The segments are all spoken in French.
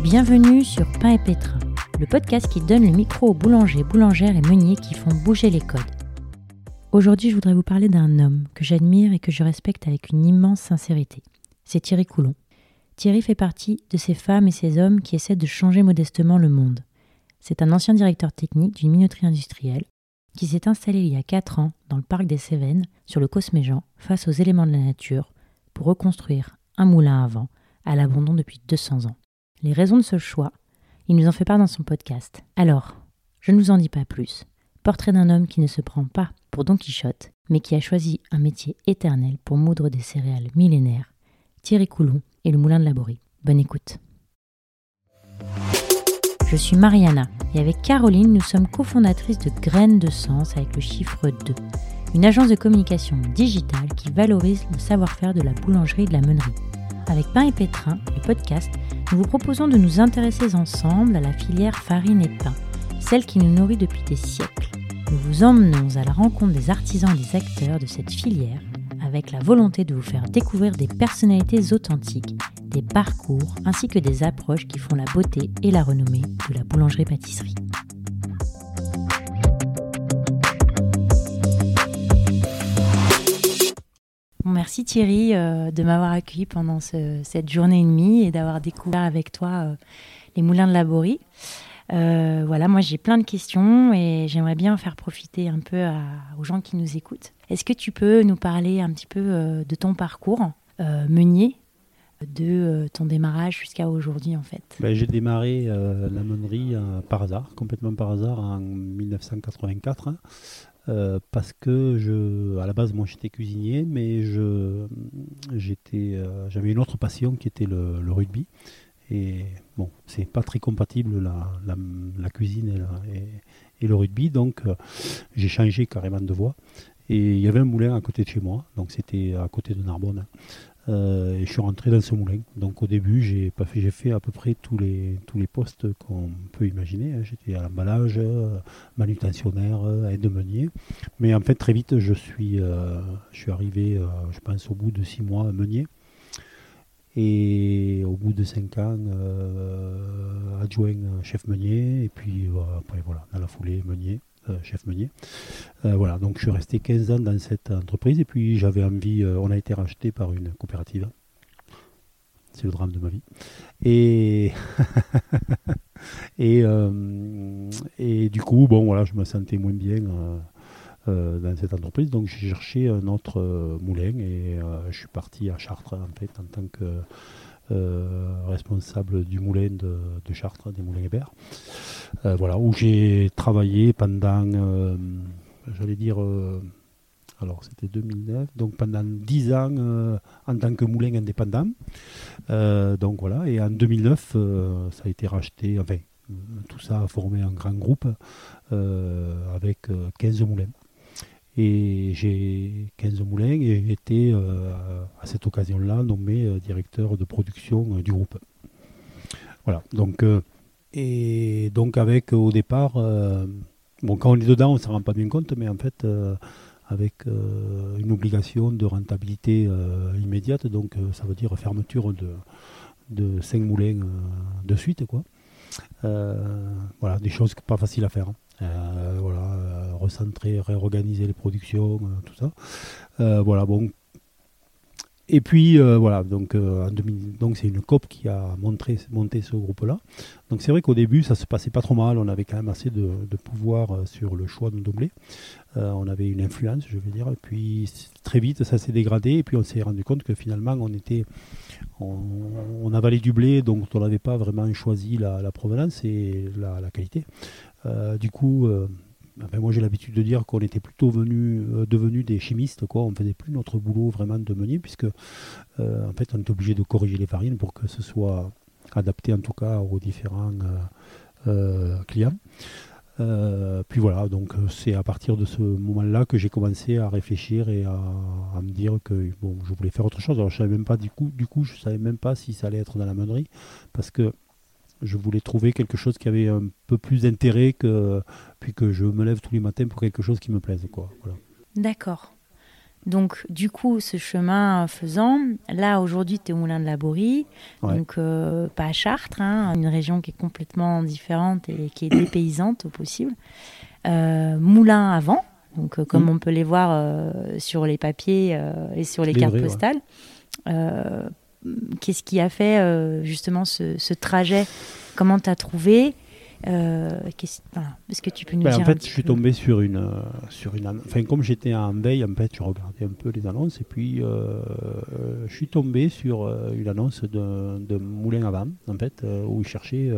Bienvenue sur Pain et Pétrin, le podcast qui donne le micro aux boulangers, boulangères et meuniers qui font bouger les codes. Aujourd'hui, je voudrais vous parler d'un homme que j'admire et que je respecte avec une immense sincérité. C'est Thierry Coulon. Thierry fait partie de ces femmes et ces hommes qui essaient de changer modestement le monde. C'est un ancien directeur technique d'une minoterie industrielle qui s'est installé il y a 4 ans dans le parc des Cévennes, sur le Cosméjean, face aux éléments de la nature, pour reconstruire un moulin à vent à l'abandon depuis 200 ans. Les raisons de ce choix, il nous en fait part dans son podcast. Alors, je ne vous en dis pas plus. Portrait d'un homme qui ne se prend pas pour Don Quichotte, mais qui a choisi un métier éternel pour moudre des céréales millénaires. Thierry Coulon et le moulin de la Borie. Bonne écoute. Je suis Mariana et avec Caroline, nous sommes cofondatrices de Graines de Sens avec le chiffre 2, une agence de communication digitale qui valorise le savoir-faire de la boulangerie et de la meunerie. Avec Pain et Pétrin, le podcast, nous vous proposons de nous intéresser ensemble à la filière farine et pain, celle qui nous nourrit depuis des siècles. Nous vous emmenons à la rencontre des artisans et des acteurs de cette filière avec la volonté de vous faire découvrir des personnalités authentiques, des parcours ainsi que des approches qui font la beauté et la renommée de la boulangerie-pâtisserie. Merci Thierry euh, de m'avoir accueilli pendant cette journée et demie et d'avoir découvert avec toi euh, les moulins de Laborie. Euh, voilà, moi j'ai plein de questions et j'aimerais bien faire profiter un peu aux gens qui nous écoutent. Est-ce que tu peux nous parler un petit peu de ton parcours meunier, de ton démarrage jusqu'à aujourd'hui en fait? Ben, J'ai démarré la meunerie par hasard, complètement par hasard en 1984. Euh, parce que je, à la base, moi j'étais cuisinier, mais euh, j'avais une autre passion qui était le, rugby. Et bon, c'est pas très compatible la, cuisine et, et, le rugby, donc euh, j'ai changé carrément de voie. Et il y avait un moulin à côté de chez moi, donc c'était à côté de Narbonne. Euh, et je suis rentré dans ce moulin. Donc au début, j'ai pas fait, j'ai fait à peu près tous les tous les postes qu'on peut imaginer. Hein. J'étais à l'emballage, euh, manutentionnaire, euh, aide-meunier. Mais en fait, très vite, je suis je suis arrivé, je pense au bout de six mois, meunier. Et au bout de cinq ans, adjoint chef meunier. Et puis après voilà, dans la foulée meunier. Euh, chef meunier. Euh, voilà, donc je suis resté 15 ans dans cette entreprise et puis j'avais envie, euh, on a été racheté par une coopérative. C'est le drame de ma vie. Et, et, et du coup, bon, voilà, je me sentais moins bien dans cette entreprise. Donc j'ai cherché un autre moulin et je suis parti à Chartres en fait en tant que responsable du moulin de, Chartres, des moulins Hébert. Euh, voilà, où j'ai travaillé pendant, euh, j'allais dire, alors c'était 2009, donc pendant 10 ans en tant que moulin indépendant. donc voilà, et en 2009, ça a été racheté, enfin, tout ça a formé un grand groupe avec 15 moulins. Et j'ai 15 moulins et j'ai été euh, à cette occasion-là nommé euh, directeur de production euh, du groupe. Voilà, donc, et donc avec au départ, bon, quand on est dedans, on ne s'en rend pas bien compte, mais en fait, avec une obligation de rentabilité immédiate, donc ça veut dire fermeture de, de 5 moulins de suite, quoi. voilà, des choses pas faciles à faire. Hein. Voilà, recentrer, réorganiser les productions, euh, tout ça. voilà, bon, et puis voilà, donc c'est une COP qui a monté ce groupe-là. Donc c'est vrai qu'au début ça se passait pas trop mal, on avait quand même assez de, pouvoir sur le choix de nos on avait une influence, je veux dire. Et puis très vite ça s'est dégradé et puis on s'est rendu compte que finalement on était, on, avalait du blé donc on n'avait pas vraiment choisi la, provenance et la qualité. Euh, du coup, euh, moi j'ai l'habitude de dire qu'on était plutôt euh, devenus des chimistes, quoi. on faisait plus notre boulot vraiment de meunier, puisque en fait on était obligé de corriger les farines pour que ce soit adapté en tout cas aux différents clients. puis voilà, donc c'est à partir de ce moment-là que j'ai commencé à réfléchir et à, me dire que bon, je voulais faire autre chose. Alors je savais même pas du coup, du coup, je savais même pas si ça allait être dans la meunerie, parce que je voulais trouver quelque chose qui avait un peu plus d'intérêt que puis que je me lève tous les matins pour quelque chose qui me plaise quoi. D'accord. Donc, du coup, ce chemin faisant, là, aujourd'hui, tu es au Moulin de la Borie, donc euh, pas à Chartres, hein, une région qui est complètement différente et qui est dépaysante au possible. Euh, moulin à vent, donc euh, comme mm. on peut les voir sur les papiers et sur les, cartes postales. Qu'est-ce qui a fait justement ce, ce trajet? Comment tu as trouvé? Euh, est-ce que tu peux nous ben, dire En fait, je suis tombé sur une, euh, sur une. Enfin, comme j'étais en veille, en fait, je regardais un peu les annonces et puis euh, je suis tombé sur une annonce de, moulin à vent, en fait, où il cherchait,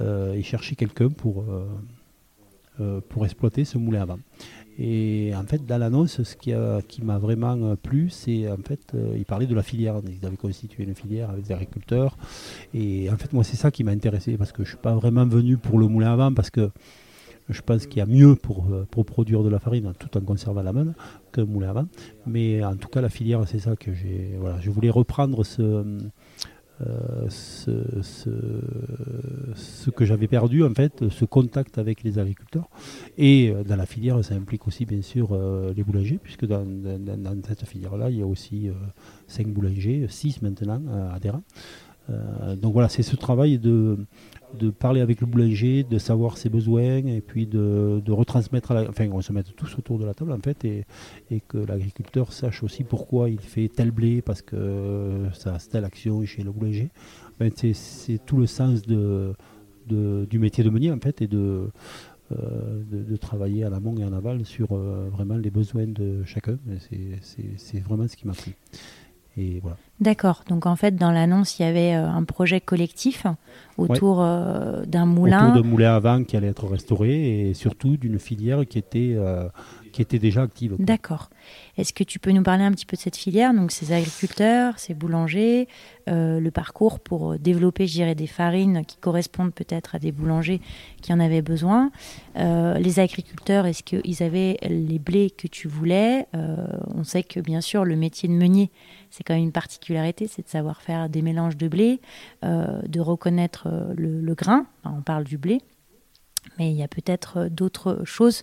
il cherchait quelqu'un pour, pour exploiter ce moulin à vent. Et en fait, dans l'annonce, ce qui, qui m'a vraiment plu, c'est en fait, euh, il parlait de la filière. Ils avaient constitué une filière avec des agriculteurs. Et en fait, moi, c'est ça qui m'a intéressé parce que je ne suis pas vraiment venu pour le moulin à vent parce que je pense qu'il y a mieux pour, euh, pour produire de la farine tout en conservant la main que le moulin à vent. Mais en tout cas, la filière, c'est ça que j'ai. Voilà, je voulais reprendre ce euh, ce, que j'avais perdu, en fait, ce contact avec les agriculteurs. Et euh, dans la filière, ça implique aussi, bien sûr, euh, les boulangers, puisque dans, cette filière-là, il y a aussi 5 boulangers, 6 maintenant adhérents. Donc voilà, c'est ce travail de, parler avec le boulanger, de savoir ses besoins et puis de, retransmettre, à enfin on se met tous autour de la table en fait et, que l'agriculteur sache aussi pourquoi il fait tel blé parce que ça a telle action chez le boulanger. Ben, c'est tout le sens du métier de meunier en fait et de, euh, travailler à l'amont et en aval sur euh, vraiment les besoins de chacun. C'est vraiment ce qui m'a plu. D'accord. Donc en fait, dans l'annonce, il y avait euh, un projet collectif autour euh, d'un moulin. Autour de moulin à vent qui allait être restauré et surtout d'une filière qui était, euh, qui était déjà active. D'accord. Est-ce que tu peux nous parler un petit peu de cette filière, donc ces agriculteurs, ces boulangers, le parcours pour développer, je des farines qui correspondent peut-être à des boulangers qui en avaient besoin Les agriculteurs, est-ce qu'ils avaient les blés que tu voulais? On sait que bien sûr, le métier de meunier c'est quand même une particularité, c'est de savoir faire des mélanges de blé, euh, de reconnaître euh, le, grain. on parle du blé, mais il y a peut-être euh, d'autres choses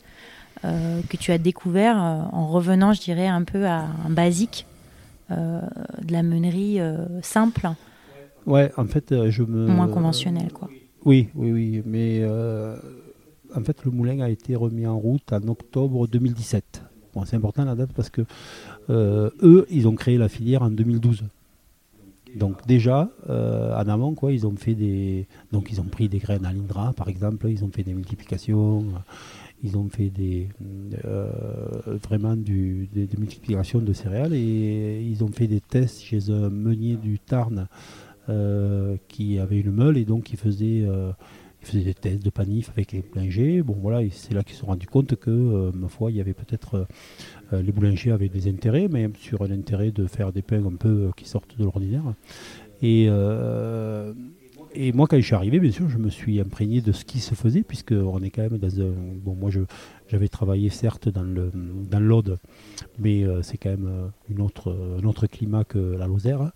que tu as découvert en revenant, je dirais, un peu à un basique de la meunerie simple. Ouais, en fait, je me. Moins conventionnel, quoi. Oui, oui, oui, mais en fait, le moulin a été remis en route en octobre 2017. Bon, c'est important la date parce que euh, eux, ils ont créé la filière en 2012. Donc déjà, euh, en amont, quoi, ils ont fait des, donc ils ont pris des graines à l'Indra, par exemple, ils ont fait des multiplications, ils ont fait des, euh, vraiment du, des, multiplications de céréales et ils ont fait des tests chez un meunier du Tarn qui avait une meule et donc il faisait ils faisaient des tests de panif avec les boulangers. Bon voilà, c'est là qu'ils se sont rendus compte que, euh, ma foi, il y avait peut-être euh, euh, les boulangers avaient des intérêts, mais sur un intérêt de faire des pains un peu qui sortent de l'ordinaire. Et, et moi, quand je suis arrivé, bien sûr, je me suis imprégné de ce qui se faisait, puisqu'on est quand même dans un. Bon, moi, je, j'avais travaillé certes dans le dans l'Aude, mais euh, c'est quand même euh, une autre, un autre climat que la Lozère.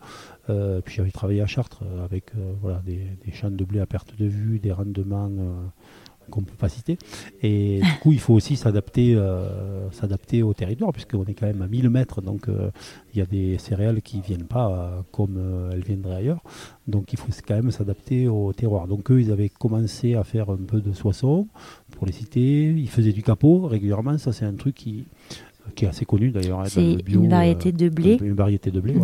Euh, puis j'avais travaillé à Chartres avec voilà, des, champs de blé à perte de vue, des rendements qu'on ne peut pas citer. Et du coup, il faut aussi s'adapter, euh, s'adapter au territoire, puisqu'on est quand même à 1000 mètres, donc euh, il y a des céréales qui ne viennent pas euh, comme elles viendraient ailleurs. Donc il faut quand même s'adapter au terroir. Donc eux, ils avaient commencé à faire un peu de soissons, pour les citer. Ils faisaient du capot régulièrement, ça c'est un truc qui, qui est assez connu d'ailleurs. Hein, c'est une variété de blé. Une variété de blé,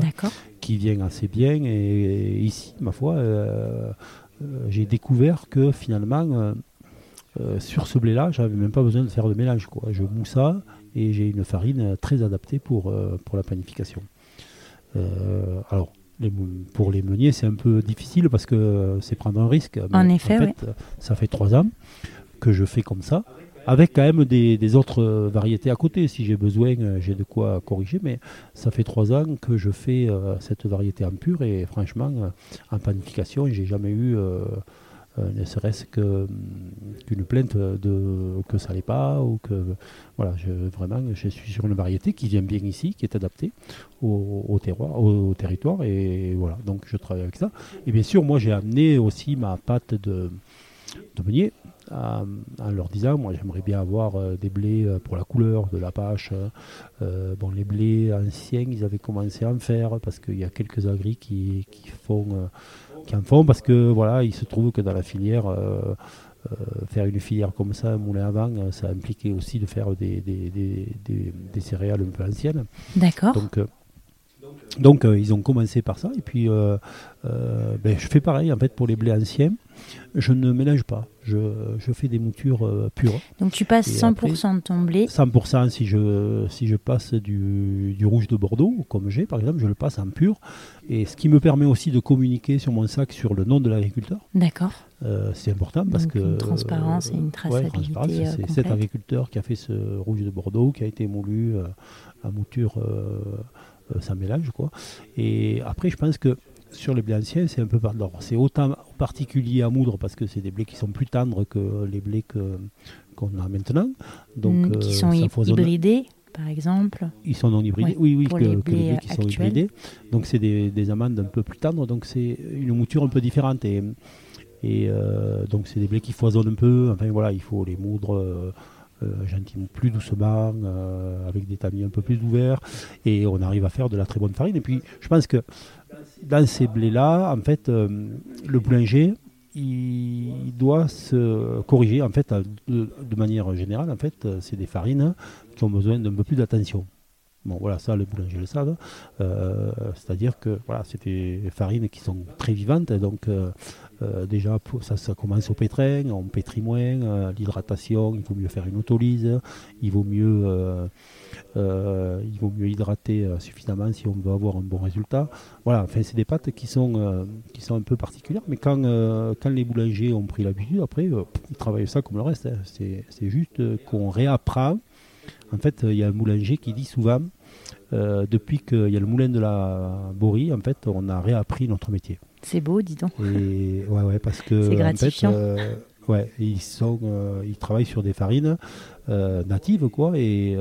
qui vient assez bien. Et, ici, ma foi, j'ai découvert que finalement, euh, sur ce blé-là, j'avais même pas besoin de faire de mélange. Quoi. Je mousse ça et j'ai une farine très adaptée pour, euh, pour la panification. Euh, alors, pour les meuniers, c'est un peu difficile parce que c'est prendre un risque. en effet, en fait, ça fait trois ans que je fais comme ça, avec quand même des, autres variétés à côté. Si j'ai besoin, j'ai de quoi corriger, mais ça fait trois ans que je fais cette variété en pur et franchement, en panification, j'ai jamais eu euh, ne serait-ce que, qu'une plainte de, que ça n'allait pas ou que voilà, je, vraiment je suis sur une variété qui vient bien ici, qui est adaptée au, terroir, au, territoire et voilà, donc je travaille avec ça. Et bien sûr, moi j'ai amené aussi ma pâte de, de meunier en leur disant moi j'aimerais bien avoir des blés pour la couleur de la pâche. bon, les blés anciens, ils avaient commencé à en faire parce qu'il y a quelques agris qui, font, qui en font parce que voilà, il se trouve que dans la filière, faire une filière comme ça, un moulin à vent, ça impliquait aussi de faire des, des, céréales un peu anciennes. D'accord. Donc, donc euh, ils ont commencé par ça et puis euh, euh, ben, je fais pareil en fait pour les blés anciens. Je ne mélange pas, je, fais des moutures pures. Donc tu passes 100% de ton blé 100% si je, si je passe du, rouge de Bordeaux, comme j'ai par exemple, je le passe en pur. Et ce qui me permet aussi de communiquer sur mon sac sur le nom de l'agriculteur. D'accord. c'est important parce que. Une transparence et une traçabilité. c'est cet agriculteur qui a fait ce rouge de Bordeaux, qui a été moulu à mouture euh, ça mélange quoi. Et après, je pense que sur les blés anciens, c'est un peu C'est autant particulier à moudre parce que c'est des blés qui sont plus tendres que les blés qu'on a maintenant. Donc, mmh, qui euh, sont hybridés par exemple Ils sont non hybridés, oui, oui, que, les blés qui sont hybridés. Donc c'est des, des, amandes un peu plus tendres, donc c'est une mouture un peu différente. Et, et euh, donc c'est des blés qui foisonnent un peu, enfin voilà, il faut les moudre. Euh, gentiment plus doucement, euh, avec des tamis un peu plus ouverts, et on arrive à faire de la très bonne farine. Et puis, je pense que dans ces blés-là, en fait, euh, le boulanger, il doit se corriger. En fait, de, manière générale, en fait, c'est des farines qui ont besoin d'un peu plus d'attention. Bon, voilà, ça, les boulangers le savent. C'est-à-dire que voilà, c'est des farines qui sont très vivantes, donc euh, déjà, ça, ça, commence au pétrin, on pétrit moins, euh, l'hydratation, il vaut mieux faire une autolyse, il vaut mieux, euh, il vaut mieux hydrater suffisamment si on veut avoir un bon résultat. Voilà, enfin, c'est des pâtes qui sont, qui sont un peu particulières, mais quand, quand les boulangers ont pris l'habitude, après, ils travaillent ça comme le reste. Hein. C'est juste qu'on réapprend. En fait, il y a un boulanger qui dit souvent, depuis qu'il y a le moulin de la Borie, en fait, on a réappris notre métier. C'est beau, dis donc. Et, ouais, ouais, parce que. C'est gratifiant. Euh, ouais, ils, sont, euh, ils travaillent sur des farines euh, natives, quoi, et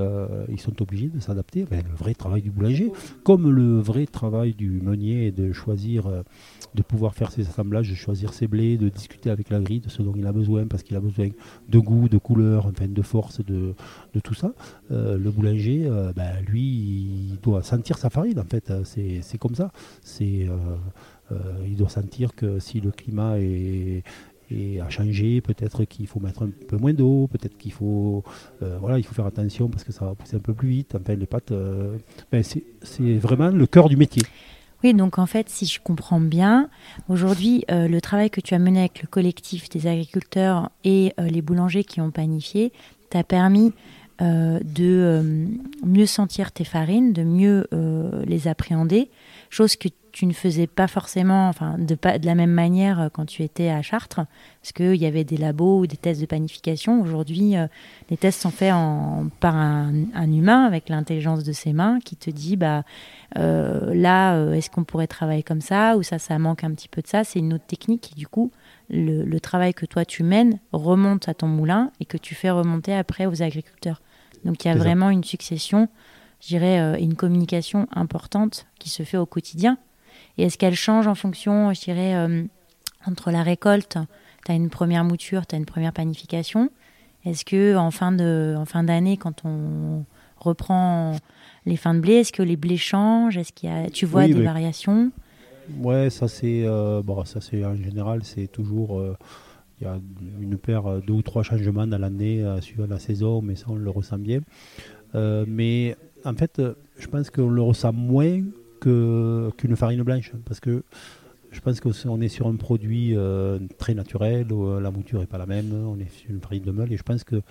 ils sont obligés de s'adapter. Ben, le vrai travail du boulanger, comme le vrai travail du meunier de choisir, de pouvoir faire ses assemblages, de choisir ses blés, de discuter avec la grille de ce dont il a besoin, parce qu'il a besoin de goût, de couleur, enfin, de force, de, de tout ça. le boulanger, ben, lui, il doit sentir sa farine, en fait. C'est comme ça. C'est il doit sentir que si le climat est, a changé, peut-être qu'il faut mettre un peu moins d'eau, peut-être qu'il faut, euh, voilà, il faut faire attention parce que ça va pousser un peu plus vite. Enfin, les pâtes, euh, ben, c'est vraiment le cœur du métier. Oui, donc en fait, si je comprends bien, aujourd'hui, le travail que tu as mené avec le collectif des agriculteurs et les boulangers qui ont panifié t'a permis de mieux sentir tes farines, de mieux les appréhender, chose que tu ne faisais pas forcément, enfin, de, pas, de la même manière euh, quand tu étais à Chartres, parce qu'il y avait des labos ou des tests de panification. Aujourd'hui, euh, les tests sont faits en, par un, humain avec l'intelligence de ses mains qui te dit, bah, euh, là, est-ce qu'on pourrait travailler comme ça, ou ça, ça manque un petit peu de ça. C'est une autre technique. Et du coup, le, travail que toi, tu mènes remonte à ton moulin et que tu fais remonter après aux agriculteurs. Donc, il y a vraiment une succession je dirais, une communication importante qui se fait au quotidien. Et est-ce qu'elle change en fonction, je dirais, euh, entre la récolte, tu as une première mouture, tu as une première panification. Est-ce que en fin de en fin d'année, quand on reprend les fins de blé, est-ce que les blés changent? Est-ce qu'il y a, tu vois des variations? Ouais, ça c'est euh, bon, ça c'est en général, c'est toujours euh, il y a une paire, deux ou trois changements dans l'année suivant la saison, mais ça on le ressent bien. mais en fait, je pense qu'on le ressent moins qu'une farine blanche. Parce que je pense qu'on est sur un produit euh, très naturel, où euh, la mouture n'est pas la même, on est sur une farine de meule, et je pense qu'il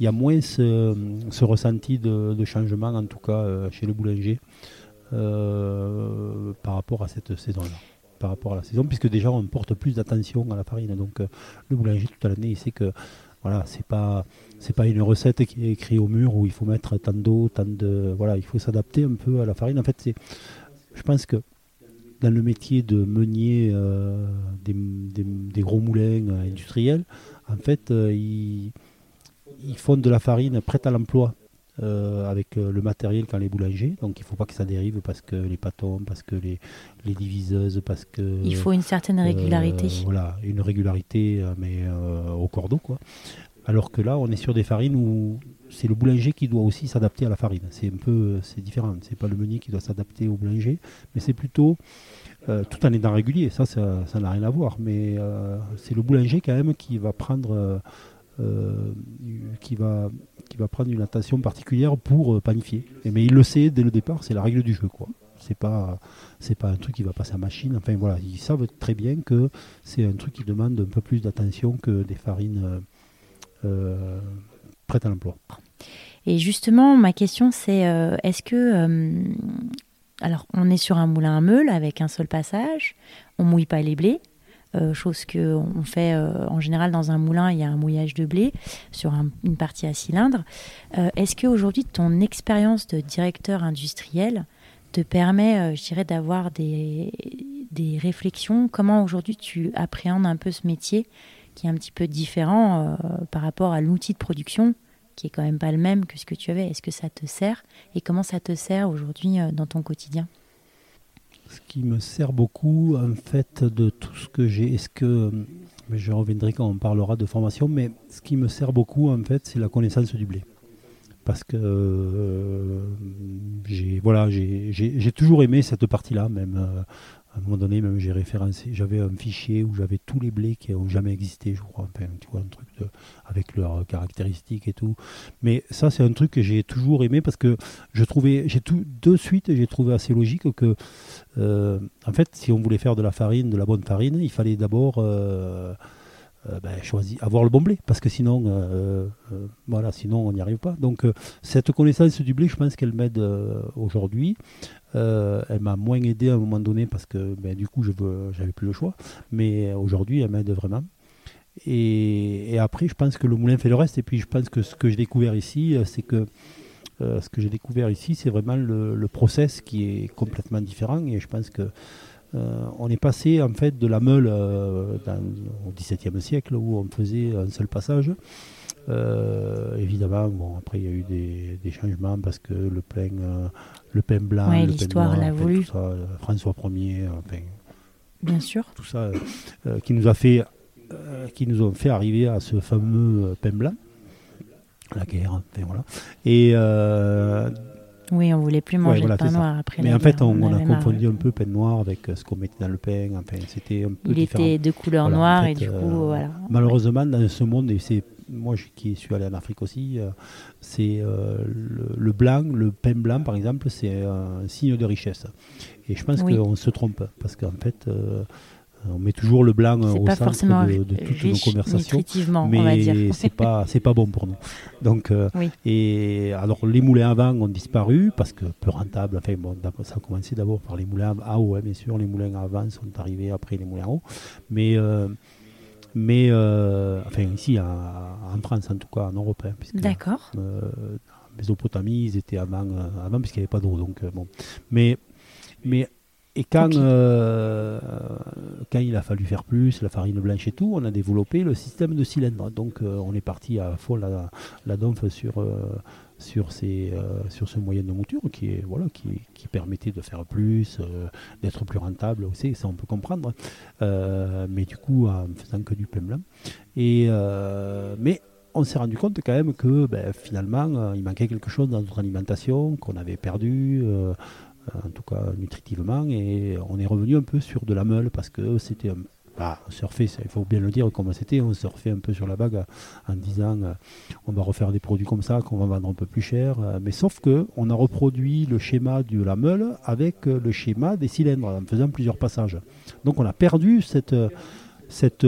y a moins ce, ressenti de, changement, en tout cas euh, chez le boulanger, par rapport à cette saison-là. Par rapport à la saison, puisque déjà on porte plus d'attention à la farine. Donc le boulanger toute l'année, il sait que voilà, c'est pas c'est pas une recette qui est écrite au mur où il faut mettre tant d'eau, tant de voilà, il faut s'adapter un peu à la farine. En fait, c'est je pense que dans le métier de meunier euh, des, gros moulins industriels, en fait, euh, ils, font de la farine prête à l'emploi. Avec le matériel quand les boulangers. Donc il ne faut pas que ça dérive parce que les pâtons, parce que les, les diviseuses, parce que... Il faut une certaine régularité. voilà, une régularité, mais au cordeau, quoi. Alors que là, on est sur des farines où c'est le boulanger qui doit aussi s'adapter à la farine. C'est un peu, c'est différent. C'est pas le meunier qui doit s'adapter au boulanger, mais c'est plutôt euh, tout en étant régulier. Ça, ça n'a rien à voir. Mais euh, c'est le boulanger quand même qui va prendre, euh, qui va, qui va prendre une attention particulière pour panifier. Et, mais il le sait dès le départ. C'est la règle du jeu, quoi. C'est pas, pas un truc qui va passer à machine. Enfin voilà, ils savent très bien que c'est un truc qui demande un peu plus d'attention que des farines prêtes à l'emploi. Et justement, ma question, c'est euh, est-ce que. Euh, alors, on est sur un moulin à meule avec un seul passage, on mouille pas les blés, euh, chose qu'on fait en général dans un moulin, il y a un mouillage de blé sur une partie à cylindre. est-ce qu'aujourd'hui, ton expérience de directeur industriel te permet, je dirais, d'avoir des, des réflexions? Comment aujourd'hui tu appréhendes un peu ce métier qui est un petit peu différent par rapport à l'outil de production qui est quand même pas le même que ce que tu avais? Est-ce que ça te sert? Et comment ça te sert aujourd'hui euh, dans ton quotidien? Ce qui me sert beaucoup, en fait, de tout ce que j'ai, est-ce que euh, je reviendrai quand on parlera de formation, mais ce qui me sert beaucoup, en fait, c'est la connaissance du blé. Parce que euh, j'ai voilà, j'ai toujours aimé cette partie-là, même à un moment donné, même j'ai référencé, j'avais un fichier où j'avais tous les blés qui n'ont jamais existé, je crois, enfin, tu vois, un truc de, avec leurs caractéristiques et tout. Mais ça, c'est un truc que j'ai toujours aimé parce que je trouvais, j'ai tout, de suite, j'ai trouvé assez logique que, euh, en fait, si on voulait faire de la farine, de la bonne farine, il fallait d'abord euh, euh, ben, choisir, avoir le bon blé, parce que sinon, voilà, sinon on n'y arrive pas. Donc, cette connaissance du blé, je pense qu'elle m'aide aujourd'hui. Euh, elle m'a moins aidé à un moment donné parce que ben, du coup, je n'avais plus le choix. Mais aujourd'hui, elle m'aide vraiment. Et, après, je pense que le moulin fait le reste. Et puis, je pense que ce que j'ai découvert ici, euh, c'est que euh, ce que j'ai découvert ici, c'est vraiment le, process qui est complètement différent. Et je pense que on est passé en fait de la meule au XVIIe siècle où on faisait un seul passage euh, évidemment, bon, après il y a eu des, changements parce que le plein, euh, le pain blanc, l'histoire l'a voulu. Euh, François Ier, enfin, bien sûr, tout ça qui nous a fait, qui nous ont fait arriver à ce fameux pain blanc, la guerre, enfin, voilà. Et oui, on voulait plus manger de pain noir après. Mais en fait, on, a confondu un peu pain noir avec ce qu'on mettait dans le pain. Enfin, c'était un peu Il était de couleur noire et du coup, voilà. Malheureusement, dans ce monde, c'est moi qui suis allé en Afrique aussi, euh, c'est euh, le, blanc, le pain blanc par exemple, c'est un signe de richesse. Et je pense qu'on se trompe parce qu'en fait, euh, on met toujours le blanc au centre de, toutes nos conversations, mais c'est pas c'est pas bon pour nous. Donc et alors les moulins à vent ont disparu parce que peu rentables. Enfin bon, ça a commencé d'abord par les moulins à eau, bien sûr. Les moulins à vent sont arrivés après les moulins à eau, mais mais euh, enfin ici en France en tout cas en Europe. Hein, D'accord. Euh, Mésopotamie, ils étaient avant, euh, avant puisqu'il n'y avait pas d'eau. Donc bon, mais mais et quand, quand il a fallu faire plus, la farine blanche et tout, on a développé le système de cylindres. Donc on est parti à fond la, la donf sur, sur, ces, euh, sur ce moyen de mouture qui, est, voilà, qui, qui permettait de faire plus, euh, d'être plus rentable aussi, ça on peut comprendre. Euh, mais du coup, en faisant que du pain blanc. Et, mais on s'est rendu compte quand même que ben, finalement, il manquait quelque chose dans notre alimentation, qu'on avait perdu en tout cas nutritivement, et on est revenu un peu sur de la meule parce que c'était un bah, surfer, il faut bien le dire comme c'était, on surfait un peu sur la bague en disant euh, on va refaire des produits comme ça qu'on va vendre un peu plus cher. Euh, mais sauf que on a reproduit le schéma de la meule avec euh, le schéma des cylindres en faisant plusieurs passages. Donc on a perdu cette cette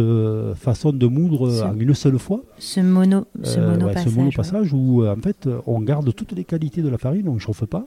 façon de moudre en une seule fois. Ce mono, ce monopassage, où en fait on garde toutes les qualités de la farine, on ne chauffe pas.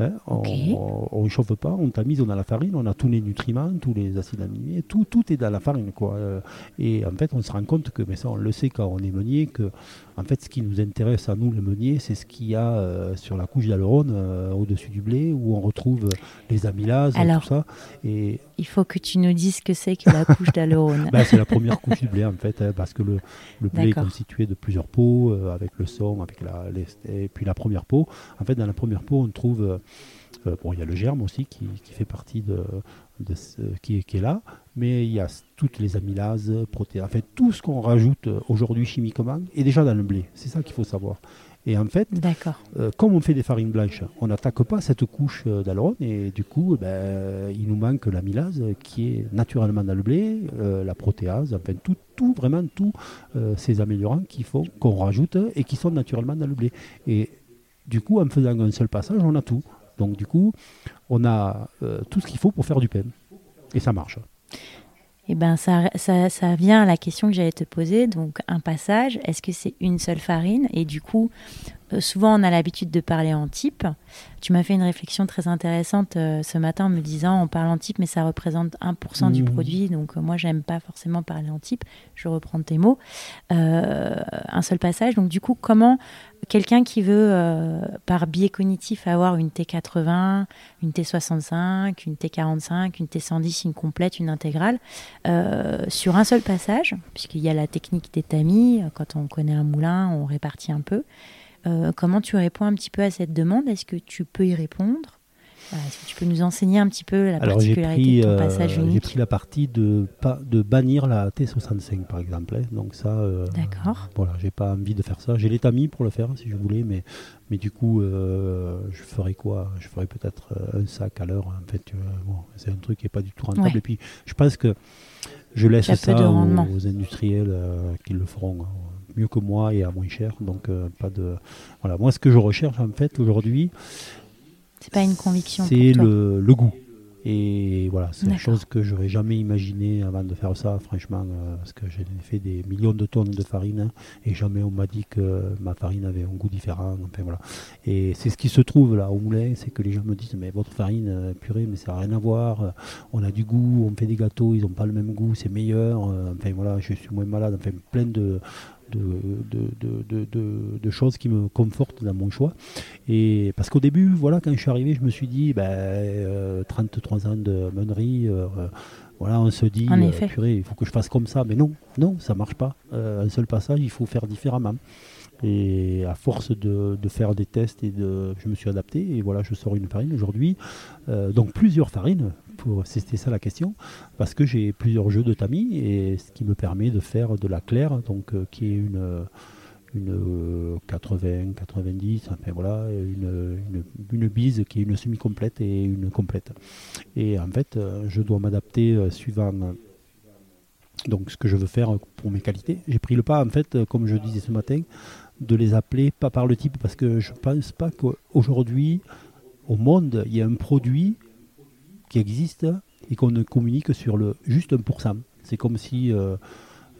Hein, on ne chauffe pas, on tamise, on a la farine, on a tous les nutriments, tous les acides aminés, tout, tout est dans la farine. Quoi. Euh, et en fait, on se rend compte que, mais ça on le sait quand on est meunier, que en fait, ce qui nous intéresse à nous, le meunier, c'est ce qu'il y a euh, sur la couche d'aleuron euh, au-dessus du blé, où on retrouve les amylases, et tout ça. Et il faut que tu nous dises ce que c'est que la couche d'alérone. Bah, c'est la première couche du blé en fait, hein, parce que le, le blé est constitué de plusieurs peaux, euh, avec le son, avec la, les- et puis la première peau. En fait, dans la première peau, on trouve, euh, euh, bon, il y a le germe aussi qui, qui fait partie de, de ce, qui, est, qui est là, mais il y a toutes les amylases, protéines, en fait, tout ce qu'on rajoute euh, aujourd'hui chimiquement est déjà dans le blé. C'est ça qu'il faut savoir. Et en fait, euh, comme on fait des farines blanches, on n'attaque pas cette couche euh, d'alérone et du coup, eh ben, il nous manque l'amylase euh, qui est naturellement dans le blé, euh, la protéase, enfin tout, tout vraiment tous euh, ces améliorants qu'il faut qu'on rajoute et qui sont naturellement dans le blé. Et du coup, en faisant un seul passage, on a tout. Donc du coup, on a euh, tout ce qu'il faut pour faire du pain. Et ça marche. Eh ben, ça, ça, ça vient à la question que j'allais te poser. Donc, un passage, est-ce que c'est une seule farine? Et du coup, euh, souvent, on a l'habitude de parler en type. Tu m'as fait une réflexion très intéressante euh, ce matin en me disant on parle en type, mais ça représente 1% du Mhm. produit. Donc, euh, moi, j'aime pas forcément parler en type. Je reprends tes mots. Un seul passage. Donc, du coup, comment quelqu'un qui veut, euh, par biais cognitif, avoir une T80, une T65, une T45, une T110, une complète, une intégrale, euh, sur un seul passage, puisqu'il y a la technique des tamis, euh, quand on connaît un moulin, on répartit un peu. Comment tu réponds un petit peu à cette demande? Est-ce que tu peux y répondre? Est-ce que tu peux nous enseigner un petit peu la Alors particularité pris, de ton euh, passage j'ai pris la partie de, pas, de bannir la T65 par exemple. hein. Donc ça, euh, D'accord. voilà, j'ai pas envie de faire ça. J'ai les tamis pour le faire si je voulais, mais, mais du coup, euh, je ferais quoi? Je ferais peut-être un sac à l'heure. En fait. Bon, c'est un truc qui est pas du tout rentable. Ouais. Et puis, je pense que je laisse ça aux, industriels euh, qui le feront euh, mieux que moi et à moins cher. Donc pas de, voilà. Moi, ce que je recherche en fait aujourd'hui, C'est pas une conviction c'est le, le goût. Et voilà, c'est une chose que j'aurais jamais imaginé avant de faire ça, franchement, euh, parce que j'ai fait des millions de tonnes de farine hein, et jamais on m'a dit que ma farine avait un goût différent. Enfin voilà. Et c'est ce qui se trouve là au moulin, c'est que les gens me disent mais votre farine, euh, purée, mais ça n'a rien à voir. euh, On a du goût, on fait des gâteaux, ils n'ont pas le même goût, c'est meilleur. enfin voilà, je suis moins malade. Enfin plein de de, de, de, de, de- de choses qui me confortent dans mon choix. Et parce qu'au début, voilà, quand je suis arrivé, je me suis dit, ben, euh, 33 ans de meunerie, euh, euh, voilà, on se dit, euh, purée, il faut que je fasse comme ça. Mais non, non, ça marche pas. Euh, un seul passage, il faut faire différemment. Et à force de, faire des tests, et de, je me suis adapté. Et voilà, je sors une farine aujourd'hui. Euh, donc plusieurs farines, c'était ça la question, parce que j'ai plusieurs jeux de tamis, et ce qui me permet de faire de la claire, donc, euh, qui est une une euh, 80, 90, enfin voilà, une, une, une bise qui est une semi-complète et une complète. Et en fait, euh, je dois m'adapter euh, suivant euh, donc ce que je veux faire pour mes qualités. J'ai pris le pas, en fait, euh, comme je disais ce matin, de les appeler pas par le type, parce que je pense pas qu'aujourd'hui, au monde, il y a un produit qui existe et qu'on ne communique sur le juste 1%. C'est comme si euh,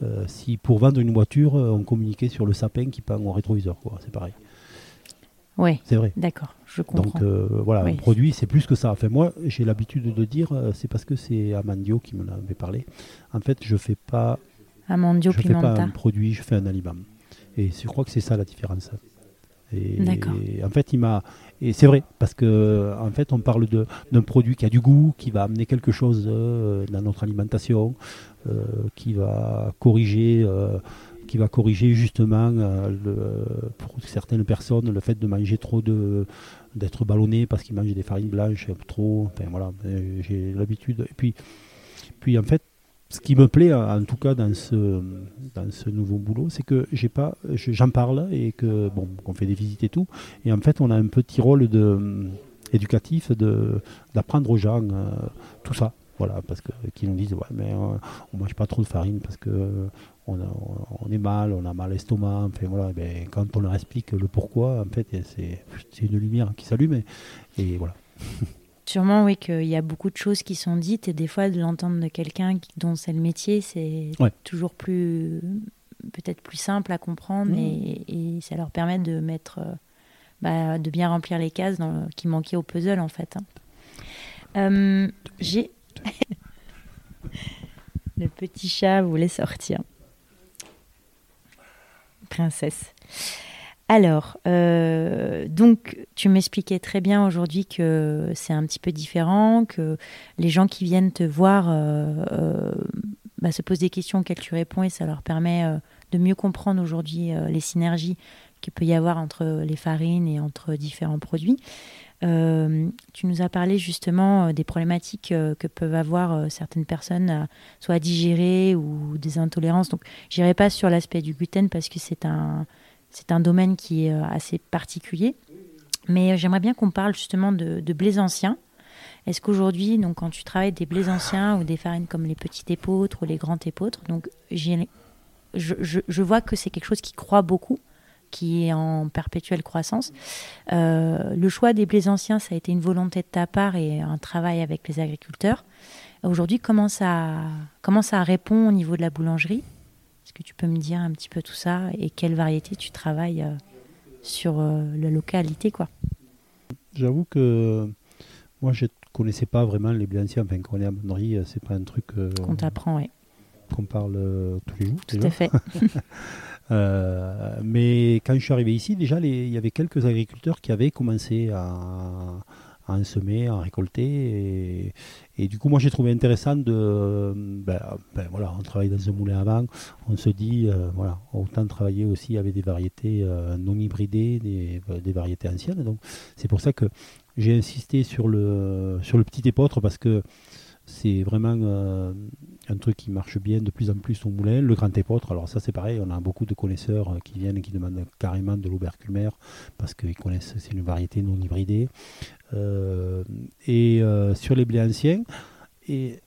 euh, si pour vendre une voiture, on communiquait sur le sapin qui peint au rétroviseur. quoi. C'est pareil. Oui, C'est vrai. d'accord, je comprends. Donc euh, voilà, Oui. un produit, c'est plus que ça. Enfin, moi, j'ai l'habitude de dire, c'est parce que c'est Amandio qui me l'avait parlé. En fait, je fais pas, Amandio je fais pas un produit, je fais un aliment. Et je crois que c'est ça la différence. Et, en fait, il m'a. Et c'est vrai, parce que en fait, on parle de- d'un produit qui a du goût, qui va amener quelque chose euh, dans notre alimentation, euh, qui va corriger, euh, qui va corriger justement le- pour certaines personnes le fait de manger trop de d'être ballonné parce qu'ils mangent des farines blanches trop. Enfin voilà, j'ai l'habitude. Et puis, puis en fait, ce qui me plaît en en tout cas dans ce nouveau boulot, c'est que j'en parle et que bon, qu'on fait des visites et tout. Et en fait, on a un petit rôle euh, éducatif de d'apprendre aux gens euh, tout ça. Voilà, parce que qui nous disent ouais, mais euh, on mange pas trop de farine parce que euh, on, a- on est mal, on a mal l'estomac. Enfin voilà, ben, quand on leur explique le pourquoi, en fait, c'est c'est une lumière qui s'allume et voilà. Sûrement, oui, qu'il y a beaucoup de choses qui sont dites et des fois de l'entendre de quelqu'un dont c'est le métier, c'est Ouais. toujours plus, peut-être plus simple à comprendre Mhm. et, et ça leur permet de mettre, euh, bah, de bien remplir les cases dans- qui manquaient au puzzle en fait. hein. Euh, J'ai le petit chat voulait sortir. Princesse. Alors, euh, donc, tu m'expliquais très bien aujourd'hui que c'est un petit peu différent, que les gens qui viennent te voir euh, euh, bah, se posent des questions auxquelles tu réponds et ça leur permet de mieux comprendre aujourd'hui les synergies qu'il peut y avoir entre les farines et entre différents produits. tu nous as parlé justement des problématiques que peuvent avoir certaines personnes, soit à digérer ou des intolérances. Donc, j'irai pas sur l'aspect du gluten parce que c'est un, c'est un domaine qui est euh, assez particulier. Mais euh, j'aimerais bien qu'on parle justement de, blés anciens. Est-ce qu'aujourd'hui, donc, quand tu travailles des blés anciens ou des farines comme les petits épeautres ou les grands épeautres, donc, je, je, vois que c'est quelque chose qui croît beaucoup, qui est en perpétuelle croissance. Euh, le choix des blés anciens, ça a été une volonté de ta part et un travail avec les agriculteurs. Aujourd'hui, comment ça, comment ça répond au niveau de la boulangerie? Que tu peux me dire un petit peu tout ça et quelle variété tu travailles euh, sur euh, la localité quoi J'avoue que moi je ne connaissais pas vraiment les blés anciens. Enfin, qu'on est à Monnerie, euh, c'est pas un truc qu'on t'apprend, oui. Qu'on parle tous les jours. Tout à fait. mais quand je suis arrivé ici, déjà, il y avait quelques agriculteurs qui avaient commencé à, à semer, à récolter. Et, du coup, moi, j'ai trouvé intéressant de. Ben, ben, voilà, on travaille dans un moulin avant, on se dit, euh, voilà, autant travailler aussi avec des variétés euh, non hybridées, des, des, variétés anciennes. Donc, c'est pour ça que j'ai insisté sur le, sur le petit épeautre parce que c'est vraiment euh, un truc qui marche bien de plus en plus au moulin. Le grand épeautre, alors ça c'est pareil, on a beaucoup de connaisseurs euh, qui viennent et qui demandent carrément de l'aubercule mère parce qu'ils connaissent, c'est une variété non hybridée. Euh, et sur les blés anciens, et